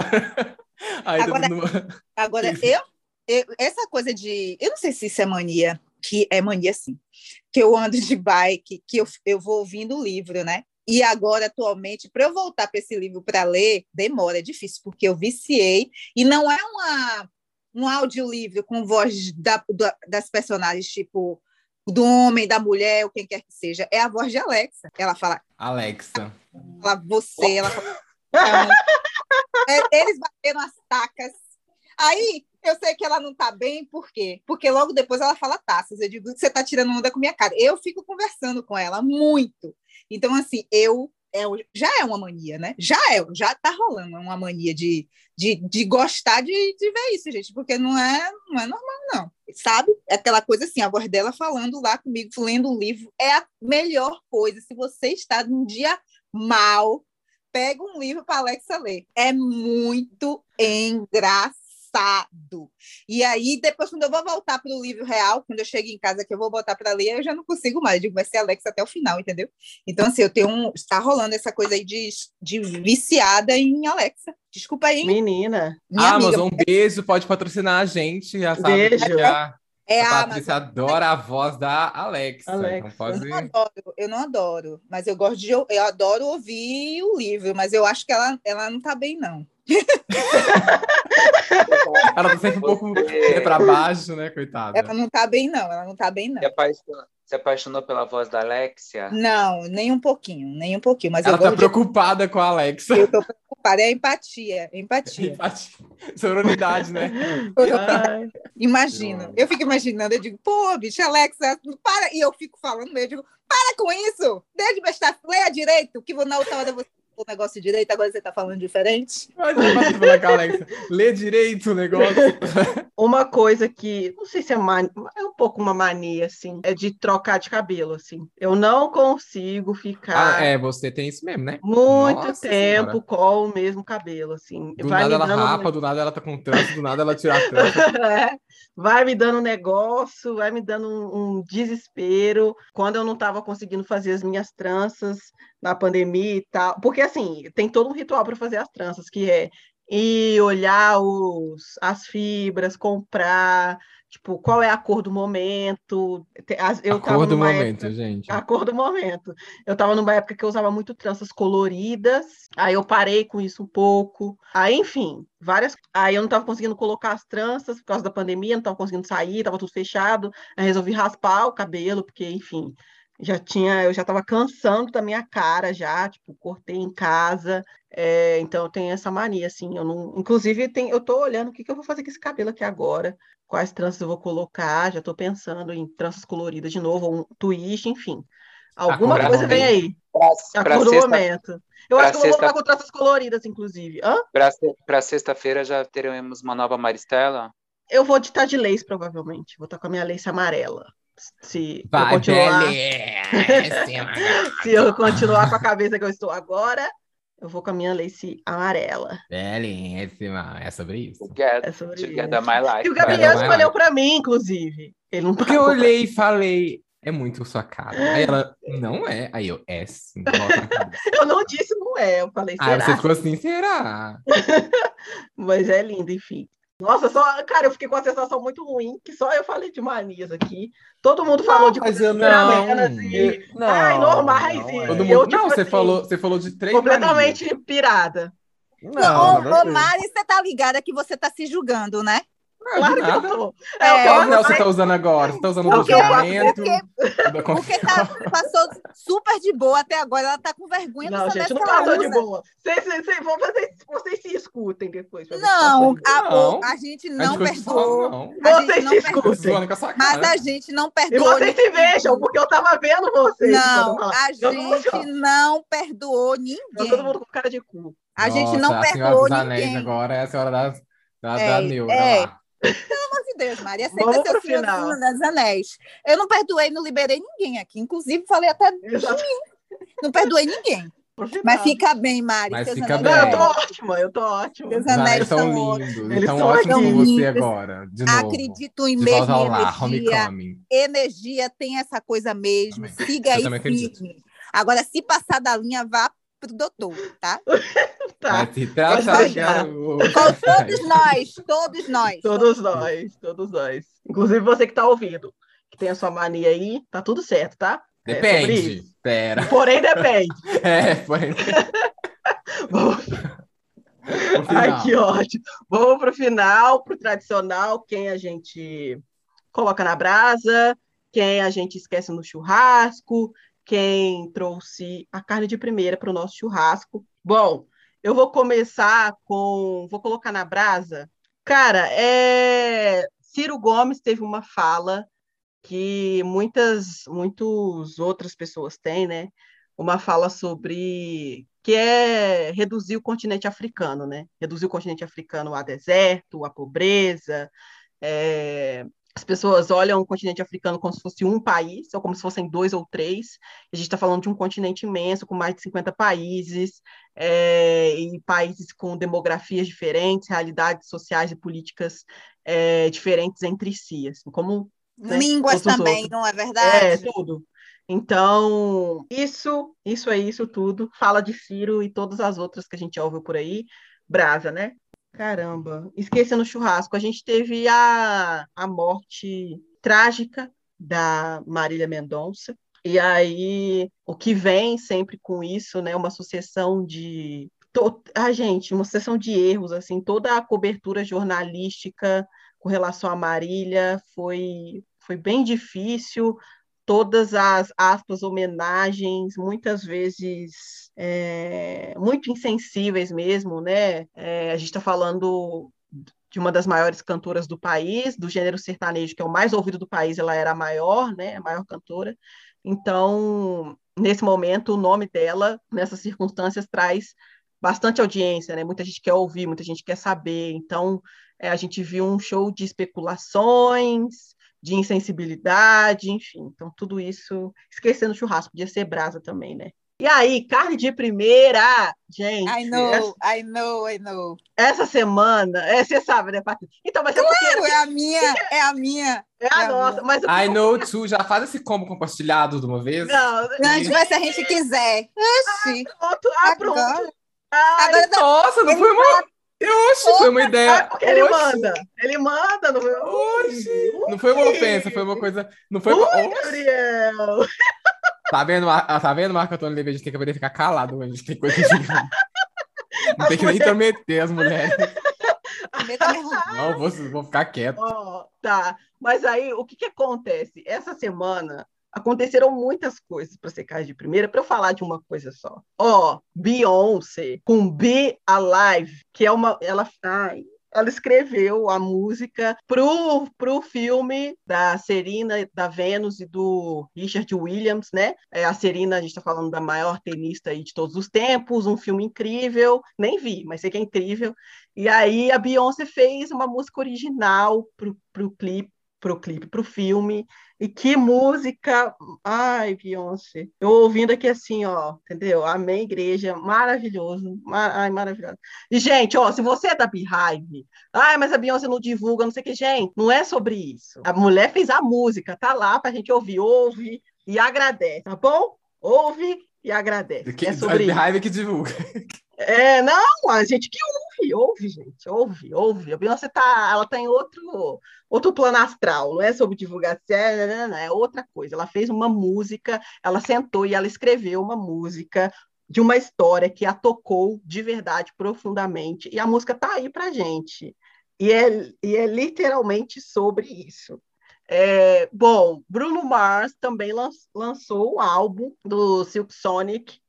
aí tá Agora- numa- Agora, eu, eu- essa coisa de. Eu não sei se isso é mania, que é mania sim. Que eu ando de bike, que eu, eu vou ouvindo o livro, né? E agora, atualmente, para eu voltar para esse livro para ler, demora, é difícil, porque eu viciei. E não é uma, um audiolivro com voz da, da- das personagens, tipo, do homem, da mulher, ou quem quer que seja. É a voz de Alexa. Ela fala, Alexa. fala você, ela fala. É, eles bateram as tacas. Aí eu sei que ela não tá bem, por quê? Porque logo depois ela fala taças. Eu digo, você tá tirando onda com minha cara. Eu fico conversando com ela muito. Então, assim, eu. é já é uma mania, né? Já é, já tá rolando uma mania de, de, de gostar de, de ver isso, gente, porque não é, não é normal, não. Sabe? É aquela coisa assim, a voz dela falando lá comigo, lendo um livro, é a melhor coisa. Se você está num dia mal, pega um livro para Alexa ler. É muito engraçado. E aí, depois, quando eu vou voltar para o livro real, quando eu chego em casa que eu vou botar para ler, eu já não consigo mais. Eu digo, vai ser Alexa até o final, entendeu? Então, assim, eu tenho um. Está rolando essa coisa aí de, de viciada em Alexa. Desculpa aí, Menina, minha amiga. Amazon, um beijo, pode patrocinar a gente, já sabe Beijo. que a, É a a Patrícia adora a voz da Alexa. Alexa. Então pode... Eu não adoro, eu não adoro, mas eu gosto de eu adoro ouvir o livro, mas eu acho que ela, ela não tá bem, não. [laughs] Ela tá sempre um pouco né, pra baixo, né, coitada? Ela não tá bem, não, ela não tá bem, não. Se apaixonou, se apaixonou pela voz da Alexia? Não, nem um pouquinho, nem um pouquinho, mas Ela eu tá de preocupada com a Alexa. eu tô preocupada, é empatia, é empatia. Sororidade, né? ai, Imagina, eu fico imaginando, eu digo, pô, bicho, Alexa, para, e eu fico falando, eu digo, para com isso, desde bestar, leia direito, que na outra hora você o negócio direito, agora você tá falando diferente. Alexa. Lê direito o negócio. [laughs] Uma coisa que, não sei se é, mania, é um pouco uma mania, assim, é de trocar de cabelo, assim. Eu não consigo ficar Ah, é, você tem isso mesmo, né? muito Nossa tempo Senhora. com o mesmo cabelo, assim. Do Vai nada ela um rapa, do nada ela tá com trança, do nada ela tira a trança. [laughs] É, vai me dando um negócio, vai me dando um, um desespero quando eu não estava conseguindo fazer as minhas tranças na pandemia e tal. Porque, assim, tem todo um ritual para fazer as tranças, que é ir olhar os, as fibras, comprar, tipo, qual é a cor do momento. Eu a tava cor do momento, época- gente. a cor do momento. Eu estava numa época que eu usava muito tranças coloridas, aí eu parei com isso um pouco. Aí, enfim, várias. Aí eu não estava conseguindo colocar as tranças por causa da pandemia, não estava conseguindo sair, estava tudo fechado. Aí resolvi raspar o cabelo, porque, enfim, já tinha, eu já estava cansando da minha cara já, tipo, cortei em casa. É, então eu tenho essa mania, assim, eu não. Inclusive, tem, eu tô olhando o que, que eu vou fazer com esse cabelo aqui agora, quais tranças eu vou colocar, já tô pensando em tranças coloridas de novo, ou um twist, enfim. Alguma coisa vem aí, a cor do momento. Eu acho que eu vou voltar com tranças coloridas, inclusive. Pra sexta-feira já teremos uma nova Maristela. Eu vou de estar de lace, provavelmente. Vou estar com a minha lace amarela. Se eu Vai, continuar, belíssima. [laughs] se eu continuar com a cabeça que eu estou agora, eu vou com a minha lace amarela. Belíssima. É sobre isso. Together, É sobre together isso. my life. E o cara. Gabriel vai escolheu para mim, inclusive. Ele não Porque eu olhei e falei, é muito sua cara. Aí ela, não é. Aí eu, é sim. [laughs] Eu não disse, não é. Eu falei, Aí será? você ficou assim, será? [laughs] Mas é lindo, enfim. Nossa, só, cara, eu fiquei com a sensação muito ruim, que só eu falei de manias aqui. Todo mundo falou de mas coisas eu não- e Não, Ai, normais, não e- é. Todo Eu, mundo. tipo não, você assim, falou, você falou de três completamente pirada. Não, ô, ô. Mari, você tá ligada que você tá se julgando, né? Manias. Claro que eu tô. É, É, Qual anel não você tá usando agora? Você tá usando o do julgamento? porque- o da [laughs] Porque tá, passou super de boa até agora, ela tá com vergonha Não, gente, não passou de boa. Vocês, vocês, vão fazer, vocês se escutem depois. Não, a, Não. o- a gente A não gente não. A gente Vocês não se escutem. Mas a gente não E perdoou. vocês se vejam, porque eu tava vendo vocês. Não, a não gente não perdoou ninguém. todo mundo com cara de cu. A gente Nossa, não perdoou dos anéis ninguém. agora é a senhora da, da, É, da neura é. lá. Pelo amor de Deus, Maria, aceita Vamos seu Senhor final. dos Anéis. Eu não perdoei, não liberei ninguém aqui. Inclusive, falei até, Exato. não perdoei ninguém. Mas fica bem, Mari. Mas fica anéis Não, eu bem. tô ótima, eu tô ótima. Os anéis são ótimos. lindos. Eles estão são ótimos com você agora. De novo. Acredito em De mesmo energia. Energia tem essa coisa mesmo. Também. Siga Eu aí acredito. firme. Agora, se passar da linha, vá pro doutor, tá? [laughs] Tá. Dar. garoto. Com todos nós, todos nós. Todos nós, todos nós. Inclusive você que tá ouvindo, que tem a sua mania aí, tá tudo certo, tá? É Depende. isso. Pera. Porém, depende. [laughs] É, porém. [laughs] Vamos-. Ai, que ótimo. Vamos pro final, pro tradicional, quem a gente coloca na brasa, quem a gente esquece no churrasco, quem trouxe a carne de primeira para o nosso churrasco. Bom, eu vou começar com. Vou colocar na brasa. Cara, é... Ciro Gomes teve uma fala que muitas, muitas outras pessoas têm, né? Uma fala sobre que é reduzir o continente africano, né? Reduzir o continente africano a deserto, a pobreza. é, As pessoas olham o continente africano como se fosse um país, ou como se fossem dois ou três. A gente está falando de um continente imenso, com mais de 50 países, é, e países com demografias diferentes, realidades sociais e políticas é, diferentes entre si, assim, como né, Línguas também, outros. não é é, verdade? tudo. Então, isso, isso é isso tudo. Fala de Ciro e todas as outras que a gente ouviu por aí. Brasa, né? Caramba, esqueci no churrasco. A gente teve a, a morte trágica da Marília Mendonça. E aí, o que vem sempre com isso, né? Uma sucessão de. To... Ah, gente, uma sucessão de erros, assim, toda a cobertura jornalística com relação a Marília foi, foi bem difícil todas as aspas homenagens, muitas vezes é, muito insensíveis mesmo, né? É, a gente está falando de uma das maiores cantoras do país, do gênero sertanejo, que é o mais ouvido do país, ela era a maior, né? A maior cantora. Então, nesse momento, o nome dela, nessas circunstâncias, traz bastante audiência, né? Muita gente quer ouvir, muita gente quer saber. Então, é, a gente viu um show de especulações, de insensibilidade, enfim. Então, tudo isso. Esquecendo o churrasco, podia ser brasa também, né? E aí, carne de primeira, gente. I know, essa, I know, I know. Essa semana, é, você sabe, né, Patrícia? Então, mas claro, é porque. É a minha, é a minha. É a, é a nossa, minha. mas. I know too, já faz esse combo compartilhado de uma vez. Não, não a gente vai se a gente quiser. Oxi. Ah, pronto, ah, pronto. Agora, Ai, agora Nossa, não foi uma. Oxi, foi uma ideia. Porque ele manda. Ele manda, não foi? Oxi. Não foi uma ofensa, foi uma coisa. Não foi uma. Ui. Gabriel! [laughs] Tá vendo, Mar- tá vendo, Marco Antônio Levy? A gente tem que aprender a ficar calado, a gente tem coisa de. [laughs] Não tem que nem intrometer as mulheres. Não, vou, vou ficar quieto. Ó, tá. Mas aí, o que que acontece? Essa semana aconteceram muitas coisas para ser carne de primeira, para eu falar de uma coisa só. Ó, Beyoncé com Be Alive, que é uma ela ai, ela escreveu a música pro, pro filme da Serena, da Venus e do Richard Williams, né? É, a Serena, a gente está falando da maior tenista aí de todos os tempos, um filme incrível, nem vi, mas sei que é incrível. E aí a Beyoncé fez uma música original pro, pro clipe, pro clipe, pro filme. E que música! Ai, Beyoncé. Eu ouvindo aqui assim, ó, entendeu? Amém, igreja, maravilhoso. Mar... Ai, maravilhoso. E, gente, ó, se você é da Beehive, ai, mas a Beyoncé não divulga, não sei o que, gente, não é sobre isso. A mulher fez a música, tá lá pra gente ouvir. Ouve e agradece, tá bom? Ouve e agradece. Que, é sobre isso. raiva que divulga. [laughs] É, não, a gente que ouve, ouve, gente, ouve, ouve. A Beyoncé tá, ela tá em outro, outro plano astral, não é sobre divulgação, é, não, não, é outra coisa. Ela fez uma música, ela sentou e ela escreveu uma música de uma história que a tocou de verdade profundamente, e a música tá aí pra gente. E é, e é literalmente sobre isso. É, bom, Bruno Mars também lan- lançou o álbum do Silk Sonic,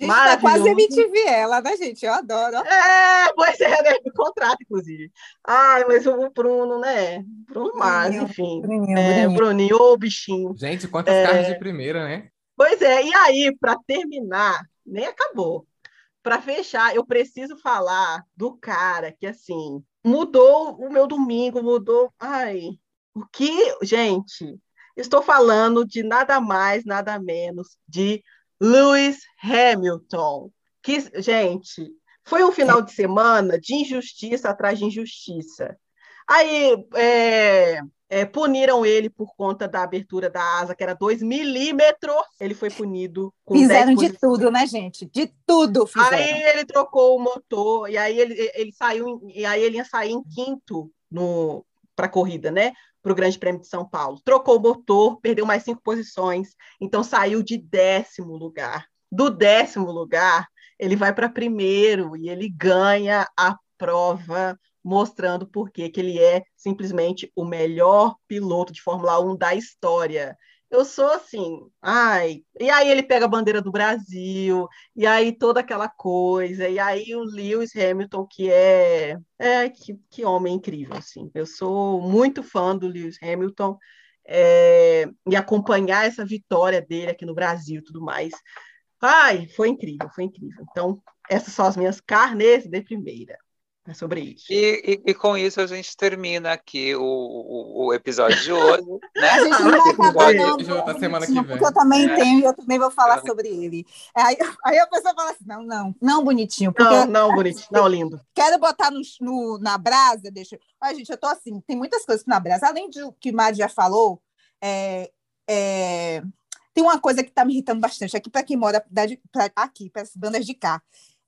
Gente tá quase Maravilhoso. MTV ela, né, gente? Eu adoro. ó. É, pois é, né? Me contrato, inclusive. Ai, mas o Bruno, né? Bruno Bruninho, enfim. Bruninho, É, Bruninho. Bruninho, ô bichinho. Gente, quantas É. de primeira, né? Pois é, e aí, para terminar, nem acabou. Para fechar, eu preciso falar do cara que, assim, mudou o meu domingo, mudou. Ai, o que, gente? Estou falando de nada mais, nada menos de Lewis Hamilton. Que, gente, foi um final de semana de injustiça atrás de injustiça. Aí, é, é, puniram ele por conta da abertura da asa, que era 2 milímetros. Ele foi punido com 10 Fizeram de tudo, né, gente? De tudo fizeram. Aí ele trocou o motor, e aí ele, ele saiu, e aí ele ia sair em quinto no para a corrida, né? Para o Grande Prêmio de São Paulo. Trocou o motor, perdeu mais cinco posições, então saiu de décimo lugar. Do décimo lugar, ele vai para primeiro e ele ganha a prova, mostrando por que ele é simplesmente o melhor piloto de Fórmula 1 da história. Eu sou assim, ai. E aí ele pega a bandeira do Brasil, e aí toda aquela coisa, e aí o Lewis Hamilton, que é, é que, que homem incrível, assim. Eu sou muito fã do Lewis Hamilton, é, e acompanhar essa vitória dele aqui no Brasil e tudo mais. Ai, foi incrível, foi incrível. Então, essas são as minhas carnes de primeira. É sobre isso. E, e- e com isso a gente termina aqui o, o, o episódio de hoje. Né? A gente não vai acabar, não. Da semana que Porque vem. eu também É. tenho e eu também vou falar É. sobre ele. Aí, aí a pessoa fala assim: não, não, não, bonitinho, porque Não, não, bonito, não, lindo. quero botar no, no- na brasa, deixa. Olha, gente, eu tô assim, tem muitas coisas na brasa. Além do que Mari já falou, é, é, tem uma coisa que tá me irritando bastante aqui para quem mora da- pra- aqui, para as bandas de cá.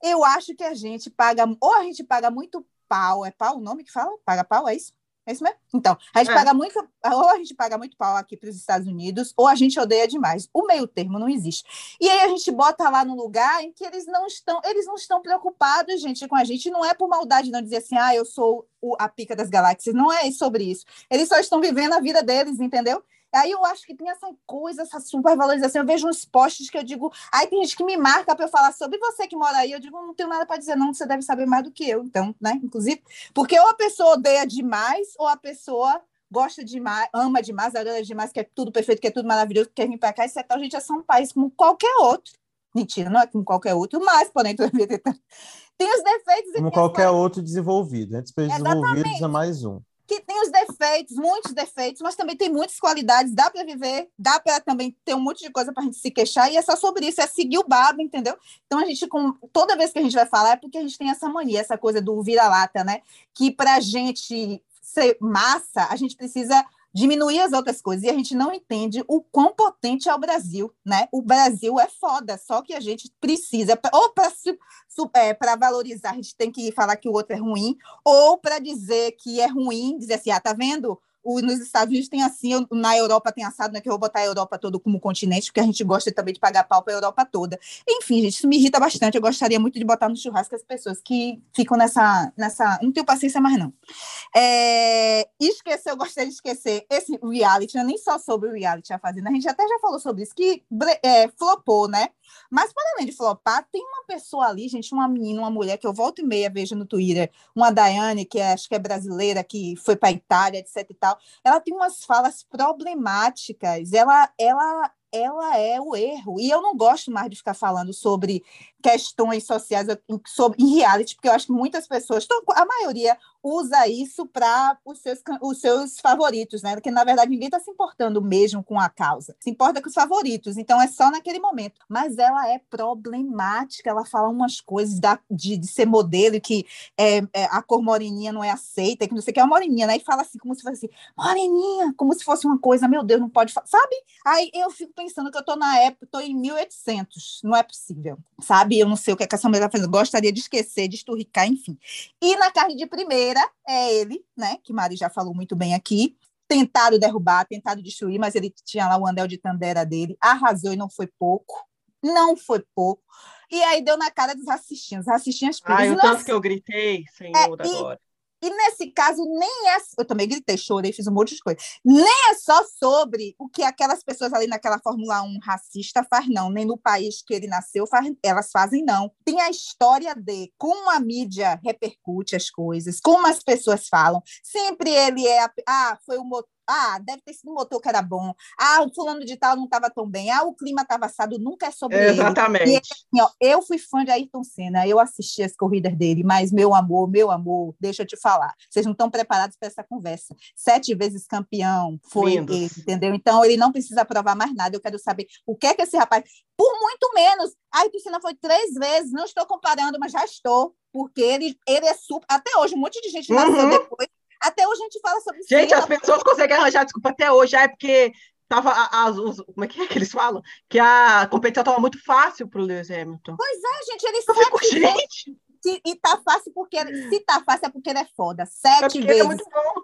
Eu acho que a gente paga, ou a gente paga muito pau, é pau o nome que fala? Paga pau, é isso? É isso mesmo? Então, a gente É. paga muito, ou a gente paga muito pau aqui para os Estados Unidos, ou a gente odeia demais. O meio termo não existe. E aí a gente bota lá no lugar em que eles não estão, eles não estão preocupados, gente, com a gente. Não é por maldade não dizer assim, ah, eu sou o- a pica das galáxias. Não é sobre isso. Eles só estão vivendo a vida deles, entendeu? Aí eu acho que tem essa coisa, essa supervalorização. Eu vejo uns posts que eu digo, aí tem gente que me marca para eu falar sobre você que mora aí. Eu digo, não tenho nada para dizer, não, você deve saber mais do que eu, então, né? Inclusive, porque ou a pessoa odeia demais, ou a pessoa gosta demais, ama demais, adora demais, que é tudo perfeito, que é tudo maravilhoso, quer vir para cá e setão, a gente é só um país como qualquer outro. Mentira, não é como qualquer outro, mas, porém, tem os defeitos. Como qualquer outro desenvolvido. Entre os países desenvolvidos é mais um que tem os defeitos, muitos defeitos, mas também tem muitas qualidades, dá para viver, dá para também ter um monte de coisa para a gente se queixar, e é só sobre isso, é seguir o babo, entendeu? Então a gente, com, toda vez que a gente vai falar, é porque a gente tem essa mania, essa coisa do vira-lata, né? Que para a gente ser massa, a gente precisa diminuir as outras coisas. E a gente não entende o quão potente é o Brasil, né? O Brasil é foda, só que a gente precisa, ou para é, valorizar, a gente tem que falar que o outro é ruim, ou para dizer que é ruim, dizer assim, ah, tá vendo? Nos Estados Unidos tem assim, na Europa tem assado, né, que eu vou botar a Europa toda como continente, porque a gente gosta também de pagar pau para a Europa toda. Enfim, gente, isso me irrita bastante. Eu gostaria muito de botar no churrasco as pessoas que ficam nessa. nessa não tenho paciência mais, não. É, esquecer, eu gostaria de esquecer esse reality, não é nem só sobre o reality a Fazenda, a gente até já falou sobre isso, que é, flopou, né? Mas, para além de flopar, tem uma pessoa ali, gente, uma menina, uma mulher que eu volto e meia vejo no Twitter, uma Daiane, que é, acho que é brasileira, que foi para Itália, etc e tal. Ela tem umas falas problemáticas. Ela, ela ela é o erro. E eu não gosto mais de ficar falando sobre questões sociais sobre, em reality, porque eu acho que muitas pessoas, a maioria, usa isso para os seus, os seus favoritos, né? Porque, na verdade, ninguém está se importando mesmo com a causa. Se importa com os favoritos. Então, é só naquele momento. Mas ela é problemática. Ela fala umas coisas da, de, de ser modelo, que é, é, a cor moreninha não é aceita, que não sei o que é uma moreninha, né? E fala assim, como se fosse assim, moreninha, como se fosse uma coisa, meu Deus, não pode falar, sabe? Aí eu fico pensando que eu estou na época, estou em 1800, não é possível, sabe? Eu não sei o que, é que essa mulher está fazendo, gostaria de esquecer, de esturricar, enfim. E na carne de primeira é ele, né? Que Mari já falou muito bem aqui. Tentado derrubar, tentado destruir, mas ele tinha lá o anel de Tandera dele, arrasou e não foi pouco. Não foi pouco. E aí deu na cara dos racistinhos. Racistinhas Ai, o tanto que eu gritei, senhor, é, agora. E nesse caso, nem é. Eu também gritei, chorei, fiz um monte de coisa. Nem é só sobre o que aquelas pessoas ali naquela Fórmula 1 racista faz, não. Nem no país que ele nasceu, faz, elas fazem, não. Tem a história de como a mídia repercute as coisas, como as pessoas falam. Sempre ele é. Ah, foi o motor ah, deve ter sido um motor que era bom. Ah, o fulano de tal não estava tão bem. Ah, o clima estava assado. Nunca é sobre Exatamente. ele. Exatamente. Assim, eu fui fã de Ayrton Senna. Eu assisti as corridas dele. Mas, meu amor, meu amor, deixa eu te falar. Vocês não estão preparados para essa conversa. Sete vezes campeão foi Lindos. ele, entendeu? Então, ele não precisa provar mais nada. Eu quero saber o que é que esse rapaz... Por muito menos. Ayrton Senna foi três vezes. Não estou comparando, mas já estou. Porque ele, ele é super... Até hoje, um monte de gente nasceu uhum. depois até hoje a gente fala sobre isso. Gente, as pessoas conseguem arranjar desculpa até hoje, é porque tava as, os, como é que, é que eles falam? Que a competição estava muito fácil para o Lewis Hamilton. Pois é, gente, ele Eu fico, gente. Se, e tá fácil porque se tá fácil é porque ele é foda. Sete é vezes. É muito bom.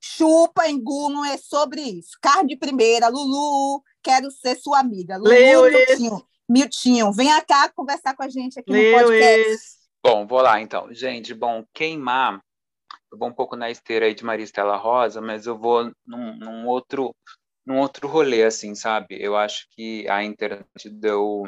Chupa, engulo, é sobre isso. Carne de primeira, Lulu, quero ser sua amiga. Lulu, Lewis. Miltinho, Miltinho, venha cá conversar com a gente aqui Lewis. no podcast. Bom, vou lá então. Gente, bom, queimar eu vou um pouco na esteira aí de Maria Estela Rosa, mas eu vou num, num outro num outro rolê, assim, sabe? Eu acho que a internet deu.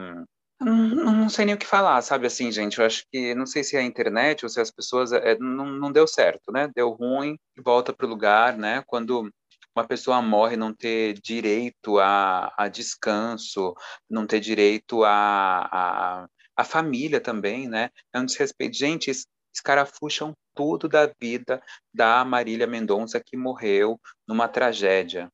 Não, não sei nem o que falar, sabe? Assim, gente, eu acho que não sei se é a internet ou se as pessoas. É, não, não deu certo, né? Deu ruim, volta para o lugar, né? Quando uma pessoa morre, não ter direito a, a descanso, não ter direito a, a, a família também, né? É um desrespeito. Gente, escarafucham tudo da vida da Marília Mendonça que morreu numa tragédia,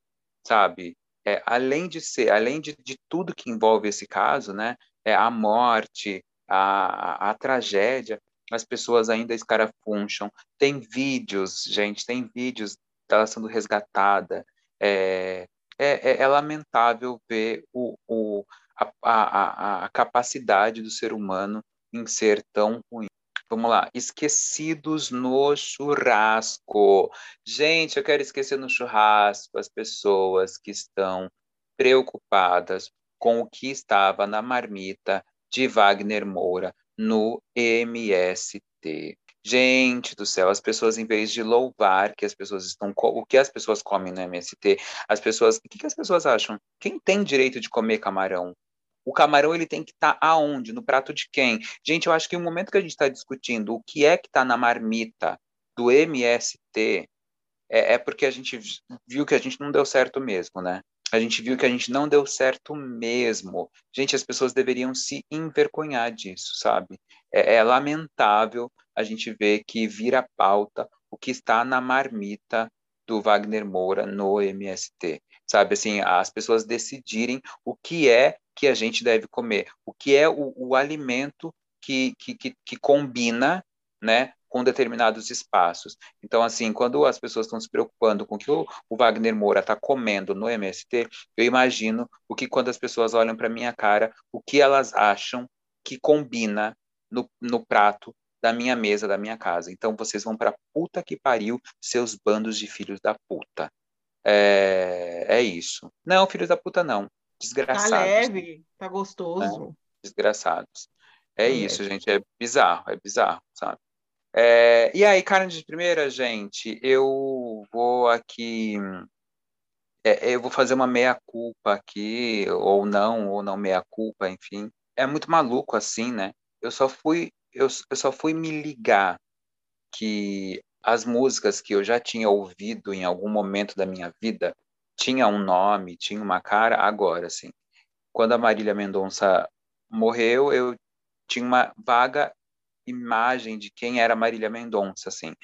sabe? É, além de ser, além de, de tudo que envolve esse caso, né? É a morte, a, a, a tragédia, as pessoas ainda escarafuncham. Tem vídeos, gente, tem vídeos dela sendo resgatada. É, é, é, é lamentável ver o, o, a, a, a capacidade do ser humano em ser tão ruim. Vamos lá, esquecidos no churrasco. Gente, eu quero esquecer no churrasco as pessoas que estão preocupadas com o que estava na marmita de Wagner Moura no MST. Gente do céu, as pessoas, em vez de louvar que as pessoas estão. O que as pessoas comem no MST, as pessoas. O que, que as pessoas acham? Quem tem direito de comer camarão? O camarão ele tem que estar tá aonde? No prato de quem? Gente, eu acho que o momento que a gente está discutindo o que é que está na marmita do MST, é, é porque a gente viu que a gente não deu certo mesmo, né? A gente viu que a gente não deu certo mesmo. Gente, as pessoas deveriam se envergonhar disso, sabe? É, é lamentável a gente ver que vira pauta o que está na marmita do Wagner Moura no MST, sabe? Assim, as pessoas decidirem o que é que a gente deve comer, o que é o, o alimento que, que, que, que combina, né, com determinados espaços. Então, assim, quando as pessoas estão se preocupando com o que o, Wagner Moura está comendo no MST, eu imagino o que quando as pessoas olham para minha cara, o que elas acham que combina no, no prato da minha mesa, da minha casa. Então, vocês vão para puta que pariu, seus bandos de filhos da puta. É, é isso. Não, filhos da puta, não. Desgraçados. Tá leve, tá gostoso. Né? Desgraçados. É tá isso, leve. gente. É bizarro, é bizarro, sabe? É, e aí, carne de primeira, gente, eu vou aqui. É, eu vou fazer uma meia-culpa aqui, ou não, ou não meia-culpa, enfim. É muito maluco assim, né? Eu só fui, eu, eu só fui me ligar que as músicas que eu já tinha ouvido em algum momento da minha vida tinha um nome, tinha uma cara, agora, assim. Quando a Marília Mendonça morreu, eu tinha uma vaga imagem de quem era Marília Mendonça, assim.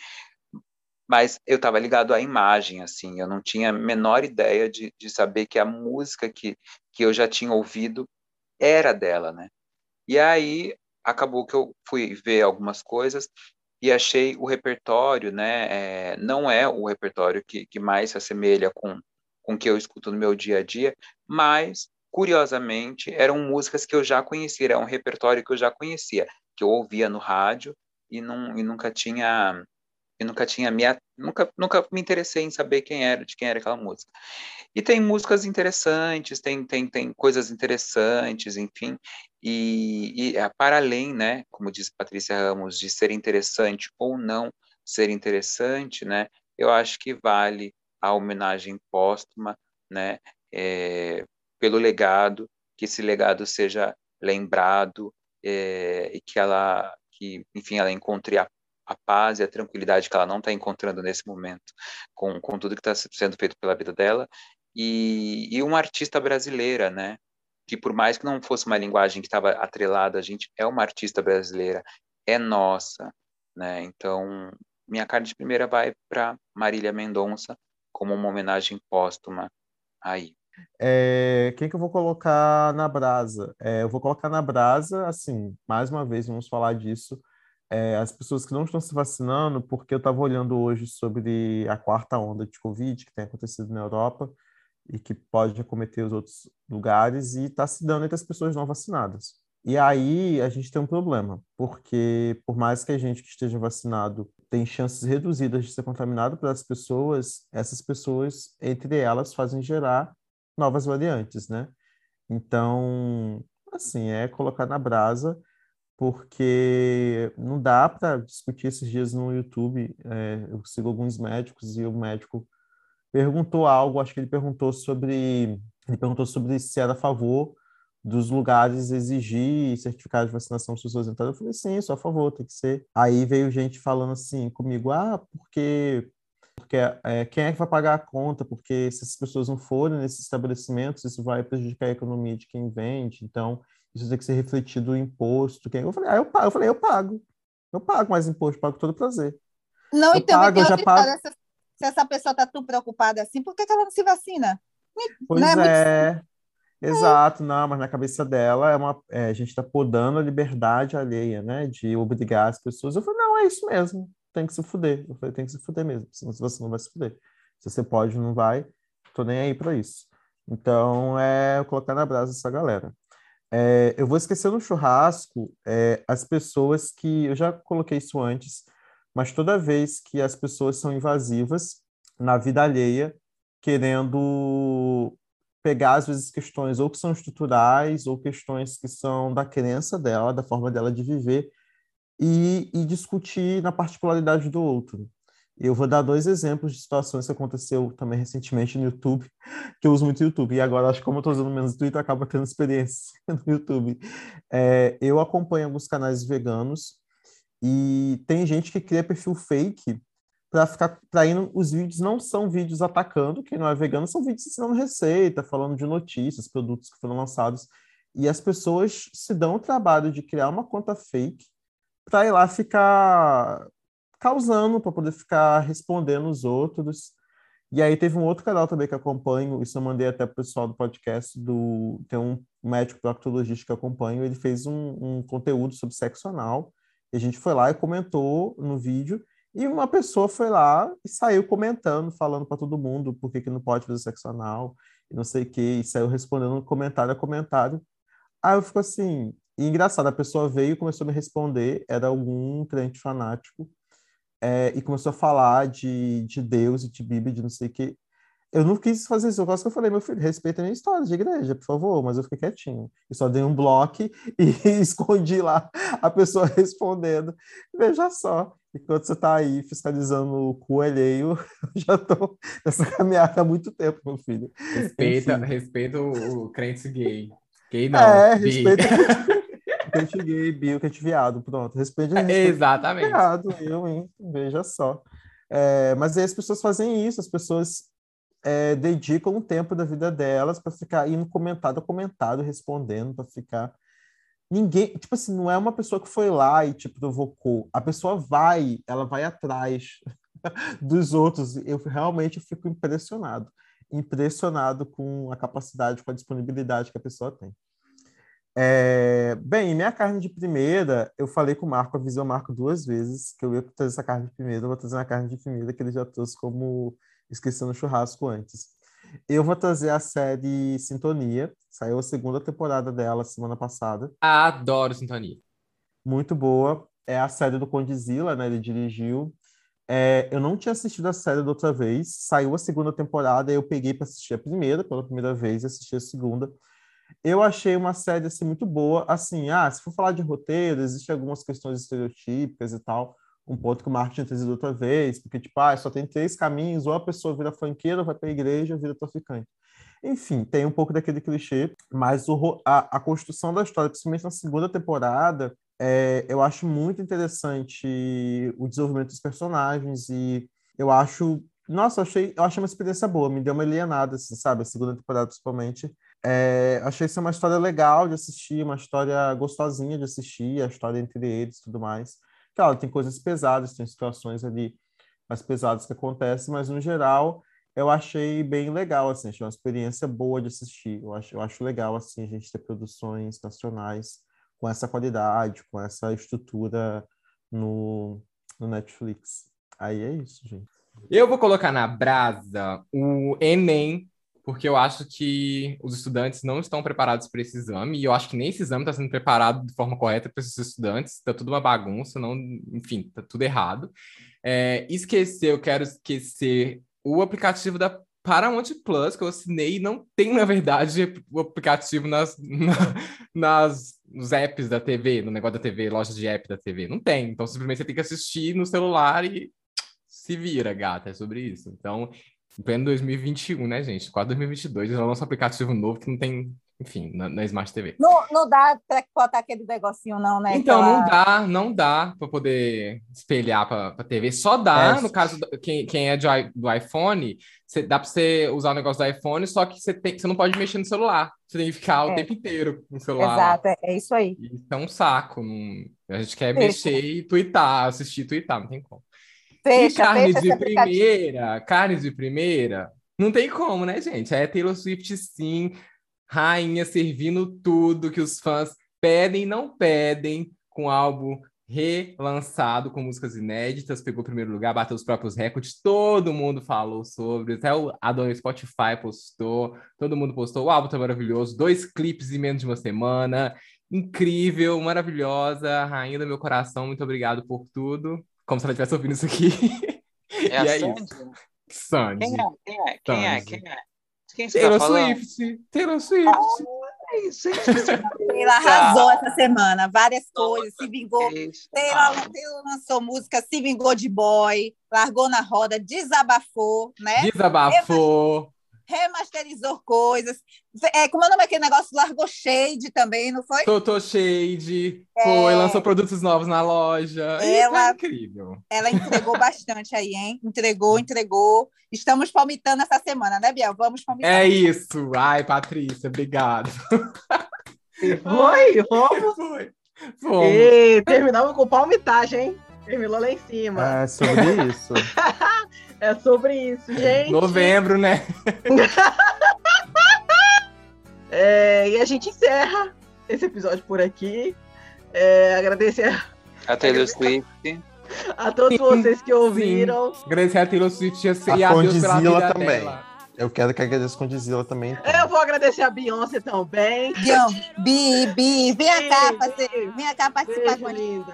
Mas eu estava ligado à imagem, assim, eu não tinha a menor ideia de, de saber que a música que, que eu já tinha ouvido era dela, né? E aí acabou que eu fui ver algumas coisas e achei o repertório, né? É, não é o repertório que, que mais se assemelha com com o que eu escuto no meu dia a dia, mas curiosamente eram músicas que eu já conhecia, era um repertório que eu já conhecia que eu ouvia no rádio e, não, e nunca tinha e nunca tinha me nunca nunca me interessei em saber quem era de quem era aquela música. E tem músicas interessantes tem tem, tem coisas interessantes enfim. E, e para além né como diz Patrícia Ramos de ser interessante ou não ser interessante né eu acho que vale a homenagem póstuma né é, pelo legado que esse legado seja lembrado é, e que ela, que, enfim, ela encontre a, paz e a tranquilidade que ela não está encontrando nesse momento com, com tudo que está sendo feito pela vida dela e, e uma artista brasileira, né? Que por mais que não fosse uma linguagem que estava atrelada, a gente é uma artista brasileira, é nossa, né? Então, minha carta de primeira vai para Marília Mendonça como uma homenagem póstuma aí. É, quem que eu vou colocar na brasa? É, eu vou colocar na brasa, assim, mais uma vez, vamos falar disso. É, as pessoas que não estão se vacinando, porque eu estava olhando hoje sobre a quarta onda de Covid que tem acontecido na Europa e que pode acometer os outros lugares e está se dando entre as pessoas não vacinadas. E aí a gente tem um problema, porque por mais que a gente que esteja vacinado tem chances reduzidas de ser contaminado pelas pessoas, essas pessoas, entre elas, fazem gerar novas variantes, né? Então, assim, é colocar na brasa, porque não dá para discutir esses dias no YouTube. É, eu sigo alguns médicos e o médico perguntou algo, acho que ele perguntou sobre, ele perguntou sobre se era a favor dos lugares exigir certificado de vacinação para pessoas entrarem. Eu falei, sim, sou a favor, tem que ser. Aí veio gente falando assim comigo, ah, porque porque é, quem é que vai pagar a conta? Porque se as pessoas não forem nesses estabelecimentos, isso vai prejudicar a economia de quem vende. Então, isso tem que ser refletido no imposto. Eu falei, ah, eu pago. Eu falei, eu pago. Eu pago mais imposto, pago todo prazer. Não, eu então, pago, eu já pago. Essa, se essa pessoa está tão preocupada assim, por que, que ela não se vacina? Pois não é, é. Muito... Exato, não, mas na cabeça dela é uma, é, a gente está podando a liberdade alheia, né, de obrigar as pessoas. Eu falei, não, é isso mesmo tem que se fuder. Eu falei, tem que se fuder mesmo, senão você não vai se fuder. Se você pode, não vai, tô nem aí para isso. Então, é colocar na brasa essa galera. É, eu vou esquecer no churrasco é, as pessoas que. Eu já coloquei isso antes, mas toda vez que as pessoas são invasivas na vida alheia, querendo pegar, às vezes, questões ou que são estruturais ou questões que são da crença dela, da forma dela de viver, e, e discutir na particularidade do outro. Eu vou dar dois exemplos de situações que aconteceu também recentemente no YouTube, [laughs] que eu uso muito o YouTube, e agora acho que como eu estou usando menos o Twitter, acaba tendo experiência [laughs] no YouTube. É, eu acompanho alguns canais veganos e tem gente que cria perfil fake para ficar traindo. Os vídeos não são vídeos atacando quem não é vegano, são vídeos ensinando receita, falando de notícias, produtos que foram lançados. E as pessoas se dão o trabalho de criar uma conta fake para ir lá ficar causando, para poder ficar respondendo os outros. E aí teve um outro canal também que acompanho, isso eu mandei até para o pessoal do podcast, do, tem um médico proctologista que acompanho, ele fez um, um conteúdo sobre sexo anal, e a gente foi lá e comentou no vídeo, e uma pessoa foi lá e saiu comentando, falando para todo mundo por que, que não pode fazer sexo anal, e não sei o que, e saiu respondendo comentário a comentário. Aí eu fico assim, e engraçado, a pessoa veio e começou a me responder, era algum crente fanático, é, e começou a falar de, de Deus e de Bíblia, de não sei o que. Eu não quis fazer isso, eu quase que eu falei, meu filho, respeita a minha história de igreja, por favor, mas eu fiquei quietinho. E só dei um bloco e [laughs] escondi lá a pessoa [laughs] respondendo. Veja só, enquanto você está aí fiscalizando o cu alheio, [laughs] eu já estou nessa caminhada há muito tempo, meu filho. Respeita, respeita o crente gay. Gay não. É, respeita crente gay, bio, crente viado, pronto. Respeite a Exatamente. Viado, eu, hein? Veja só. É, mas aí as pessoas fazem isso, as pessoas é, dedicam um tempo da vida delas para ficar indo comentário a comentário, respondendo, para ficar. Ninguém, tipo assim, não é uma pessoa que foi lá e te provocou. A pessoa vai, ela vai atrás [laughs] dos outros. Eu realmente fico impressionado. Impressionado com a capacidade, com a disponibilidade que a pessoa tem. É, bem, minha carne de primeira, eu falei com o Marco, avisei o Marco duas vezes que eu ia trazer essa carne de primeira, eu vou trazer uma carne de primeira que ele já trouxe como esquecendo churrasco antes. Eu vou trazer a série Sintonia, saiu a segunda temporada dela semana passada. Adoro Sintonia. Muito boa. É a série do Condizila, né? Ele dirigiu. É, eu não tinha assistido a série da outra vez, saiu a segunda temporada, eu peguei para assistir a primeira pela primeira vez, assisti a segunda. Eu achei uma série assim muito boa. Assim, ah, se for falar de roteiro, existem algumas questões estereotípicas e tal. Um ponto que o Marco tinha trazido outra vez, porque, tipo, ah, só tem três caminhos, ou a pessoa vira franqueira, vai para a igreja, vira traficante. Enfim, tem um pouco daquele clichê, mas o, a, a construção da história, principalmente na segunda temporada, é, eu acho muito interessante o desenvolvimento dos personagens e eu acho, nossa, eu achei, eu achei uma experiência boa, me deu uma alienada, assim, sabe, a segunda temporada principalmente, é, achei isso uma história legal de assistir, uma história gostosinha de assistir, a história entre eles e tudo mais. Claro, tem coisas pesadas, tem situações ali mais pesadas que acontecem, mas no geral eu achei bem legal, assim, achei uma experiência boa de assistir. Eu acho, eu acho legal, assim, a gente ter produções nacionais com essa qualidade, com essa estrutura no, no Netflix. Aí é isso, gente. Eu vou colocar na brasa o Enem porque eu acho que os estudantes não estão preparados para esse exame, e eu acho que nem esse exame está sendo preparado de forma correta para esses estudantes, está tudo uma bagunça, não, enfim, está tudo errado. É, esquecer, eu quero esquecer o aplicativo da Paramount Plus, que eu assinei, e não tem, na verdade, o aplicativo nas, na, nas, nos apps da TV, no negócio da TV, loja de app da TV. Não tem. Então, simplesmente você tem que assistir no celular e se vira, gata. É sobre isso. Então, em pleno 2021, né, gente? Quase 2022, já lança um aplicativo novo que não tem, enfim, na, na Smart TV. Não, não dá para botar aquele negocinho, não, né? Então, Aquela... não dá, não dá para poder espelhar para a TV. Só dá, é. no caso, quem, quem é de, do iPhone, cê, dá para você usar o negócio do iPhone, só que você, tem, você não pode mexer no celular. Você tem que ficar é. o tempo inteiro no celular. Exato, é, é isso aí. Isso é um saco. Não... A gente quer Deixa. mexer e twittar, assistir e twittar, não tem como. Fecha, e carne fecha de primeira, carne de primeira, não tem como, né, gente? É Taylor Swift, sim, rainha servindo tudo que os fãs pedem e não pedem, com álbum relançado com músicas inéditas, pegou o primeiro lugar, bateu os próprios recordes, todo mundo falou sobre, até o, a dona Spotify postou, todo mundo postou, o álbum tá maravilhoso, dois clipes em menos de uma semana, incrível, maravilhosa, rainha do meu coração, muito obrigado por tudo. Como se ela estivesse ouvindo isso aqui. [laughs] É e a é Sandy? isso. Sandy. Quem é? Quem é? Quem é? Quem é? Quem você tá Taylor tá Swift. Taylor Swift. Ah, isso, Taylor arrasou essa semana, várias coisas, se vingou. Taylor, Taylor lançou música, se vingou de boy, largou na roda, desabafou, né? Desabafou. Remasterizou coisas. É, como é o nome daquele negócio? Largou Shade também, não foi? Totô Shade, foi, É. lançou produtos novos na loja. Isso Ela- é incrível. Ela entregou [laughs] bastante aí, hein? Entregou, entregou. Estamos palmitando essa semana, né, Biel? Vamos palmitar. É isso. Ai, Patrícia, obrigado. [laughs] Foi, vamos. Foi. Fomos. E terminamos com palmitagem, hein? Terminou lá em cima. É sobre isso. [laughs] É sobre isso, gente. Novembro, né? [laughs] É, e a gente encerra esse episódio por aqui. É, agradecer a, A Taylor Swift. a todos vocês que [laughs] ouviram. Agradecer a Taylor Swift e a, A a vida também. dela. Eu quero que agradeça com Dizila também. então. Eu vou agradecer a Beyoncé também. Biel, Bi, Bi, vem cá, Bi. vem cá participar com a gente.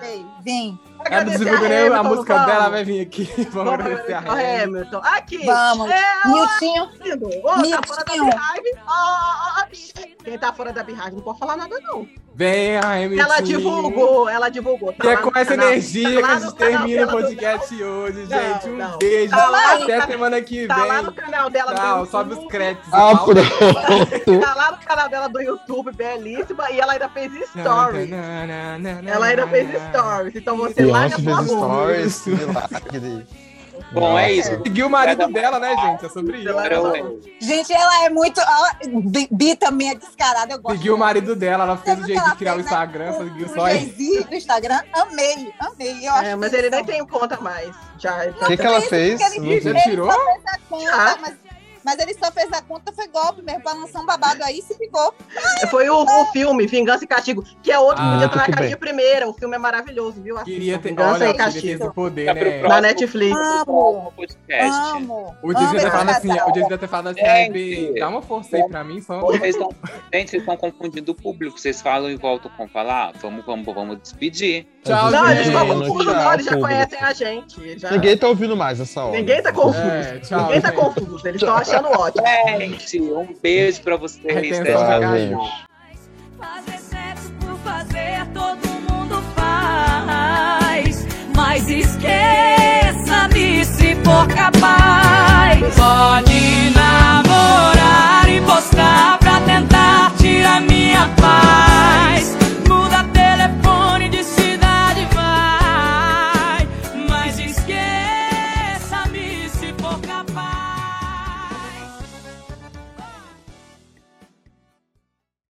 Vem, Vem. Divulgou né, a Hamilton, música vamos. dela, vai vir aqui. [laughs] Vamos, Vamos agradecer a Hamilton. Hamilton. Aqui. Vamos. É, Miltinho, lindo. Ô, tá Miltinho. fora da Beehive. Ó, ó, ó. Quem tá fora da Beehive não pode falar nada, não. Vem a Hamilton. Ela divulgou, ela divulgou. Tá E é com essa canal- energia tá que a gente termina o do podcast hoje, Não, gente. Um não. beijo. Tá lá Até ca- semana que Tá lá no vem. canal dela Tchau, do sobe os créditos. Ah, pronto. Tá lá no canal dela do YouTube, belíssima. E ela ainda fez stories. Ela ainda fez stories. Então você Beyoncé fez stories. milagre. Bom, é isso. Seguiu o marido dela, né, gente? É sobre isso. Ela- Agora ela- eu- gente, ela é muito. ela- Bi, também é descarada, eu gosto. Seguiu o marido dela, ela fez o jeito de criar o né? Instagram, Com- seguiu só o ele. Jay-Z do Instagram, amei, amei. Eu É, acho mas ele nem tem conta mais. Já, O que, que ela fez? ele-. Já Ele tirou? conta, Ah. mas, mas ele só fez a conta, foi golpe mesmo, pra lançar um babado aí, se ficou. Foi o, o filme Vingança e Castigo, que é outro que Ah, podia estar na caixinha primeira. O filme é maravilhoso, viu? Assistam, Queria ter, Vingança olha, e Castigo. poder, pro né? Na Netflix. Amo, amo. O Disney amo tá falando assim, o Disney ter falado assim, Gente. ai, Bi, dá uma força aí pra mim, só. Vocês estão, gente, vocês estão confundindo o público. Vocês falam e voltam com falar. Vamos, vamos, vamos despedir. Tchau, Não, gente gente. não Tchau, confuso, não, eles já público. conhecem a gente. eles já- Ninguém tá ouvindo mais essa hora. Ninguém tá confuso. É, tchau, Ninguém tá gente. confuso, eles estão achando ótimo. Gente, um beijo pra vocês. Gente. Fazer sexo por fazer, todo mundo faz. Mas esqueça-me se for capaz. Pode namorar e postar pra tentar tirar minha paz.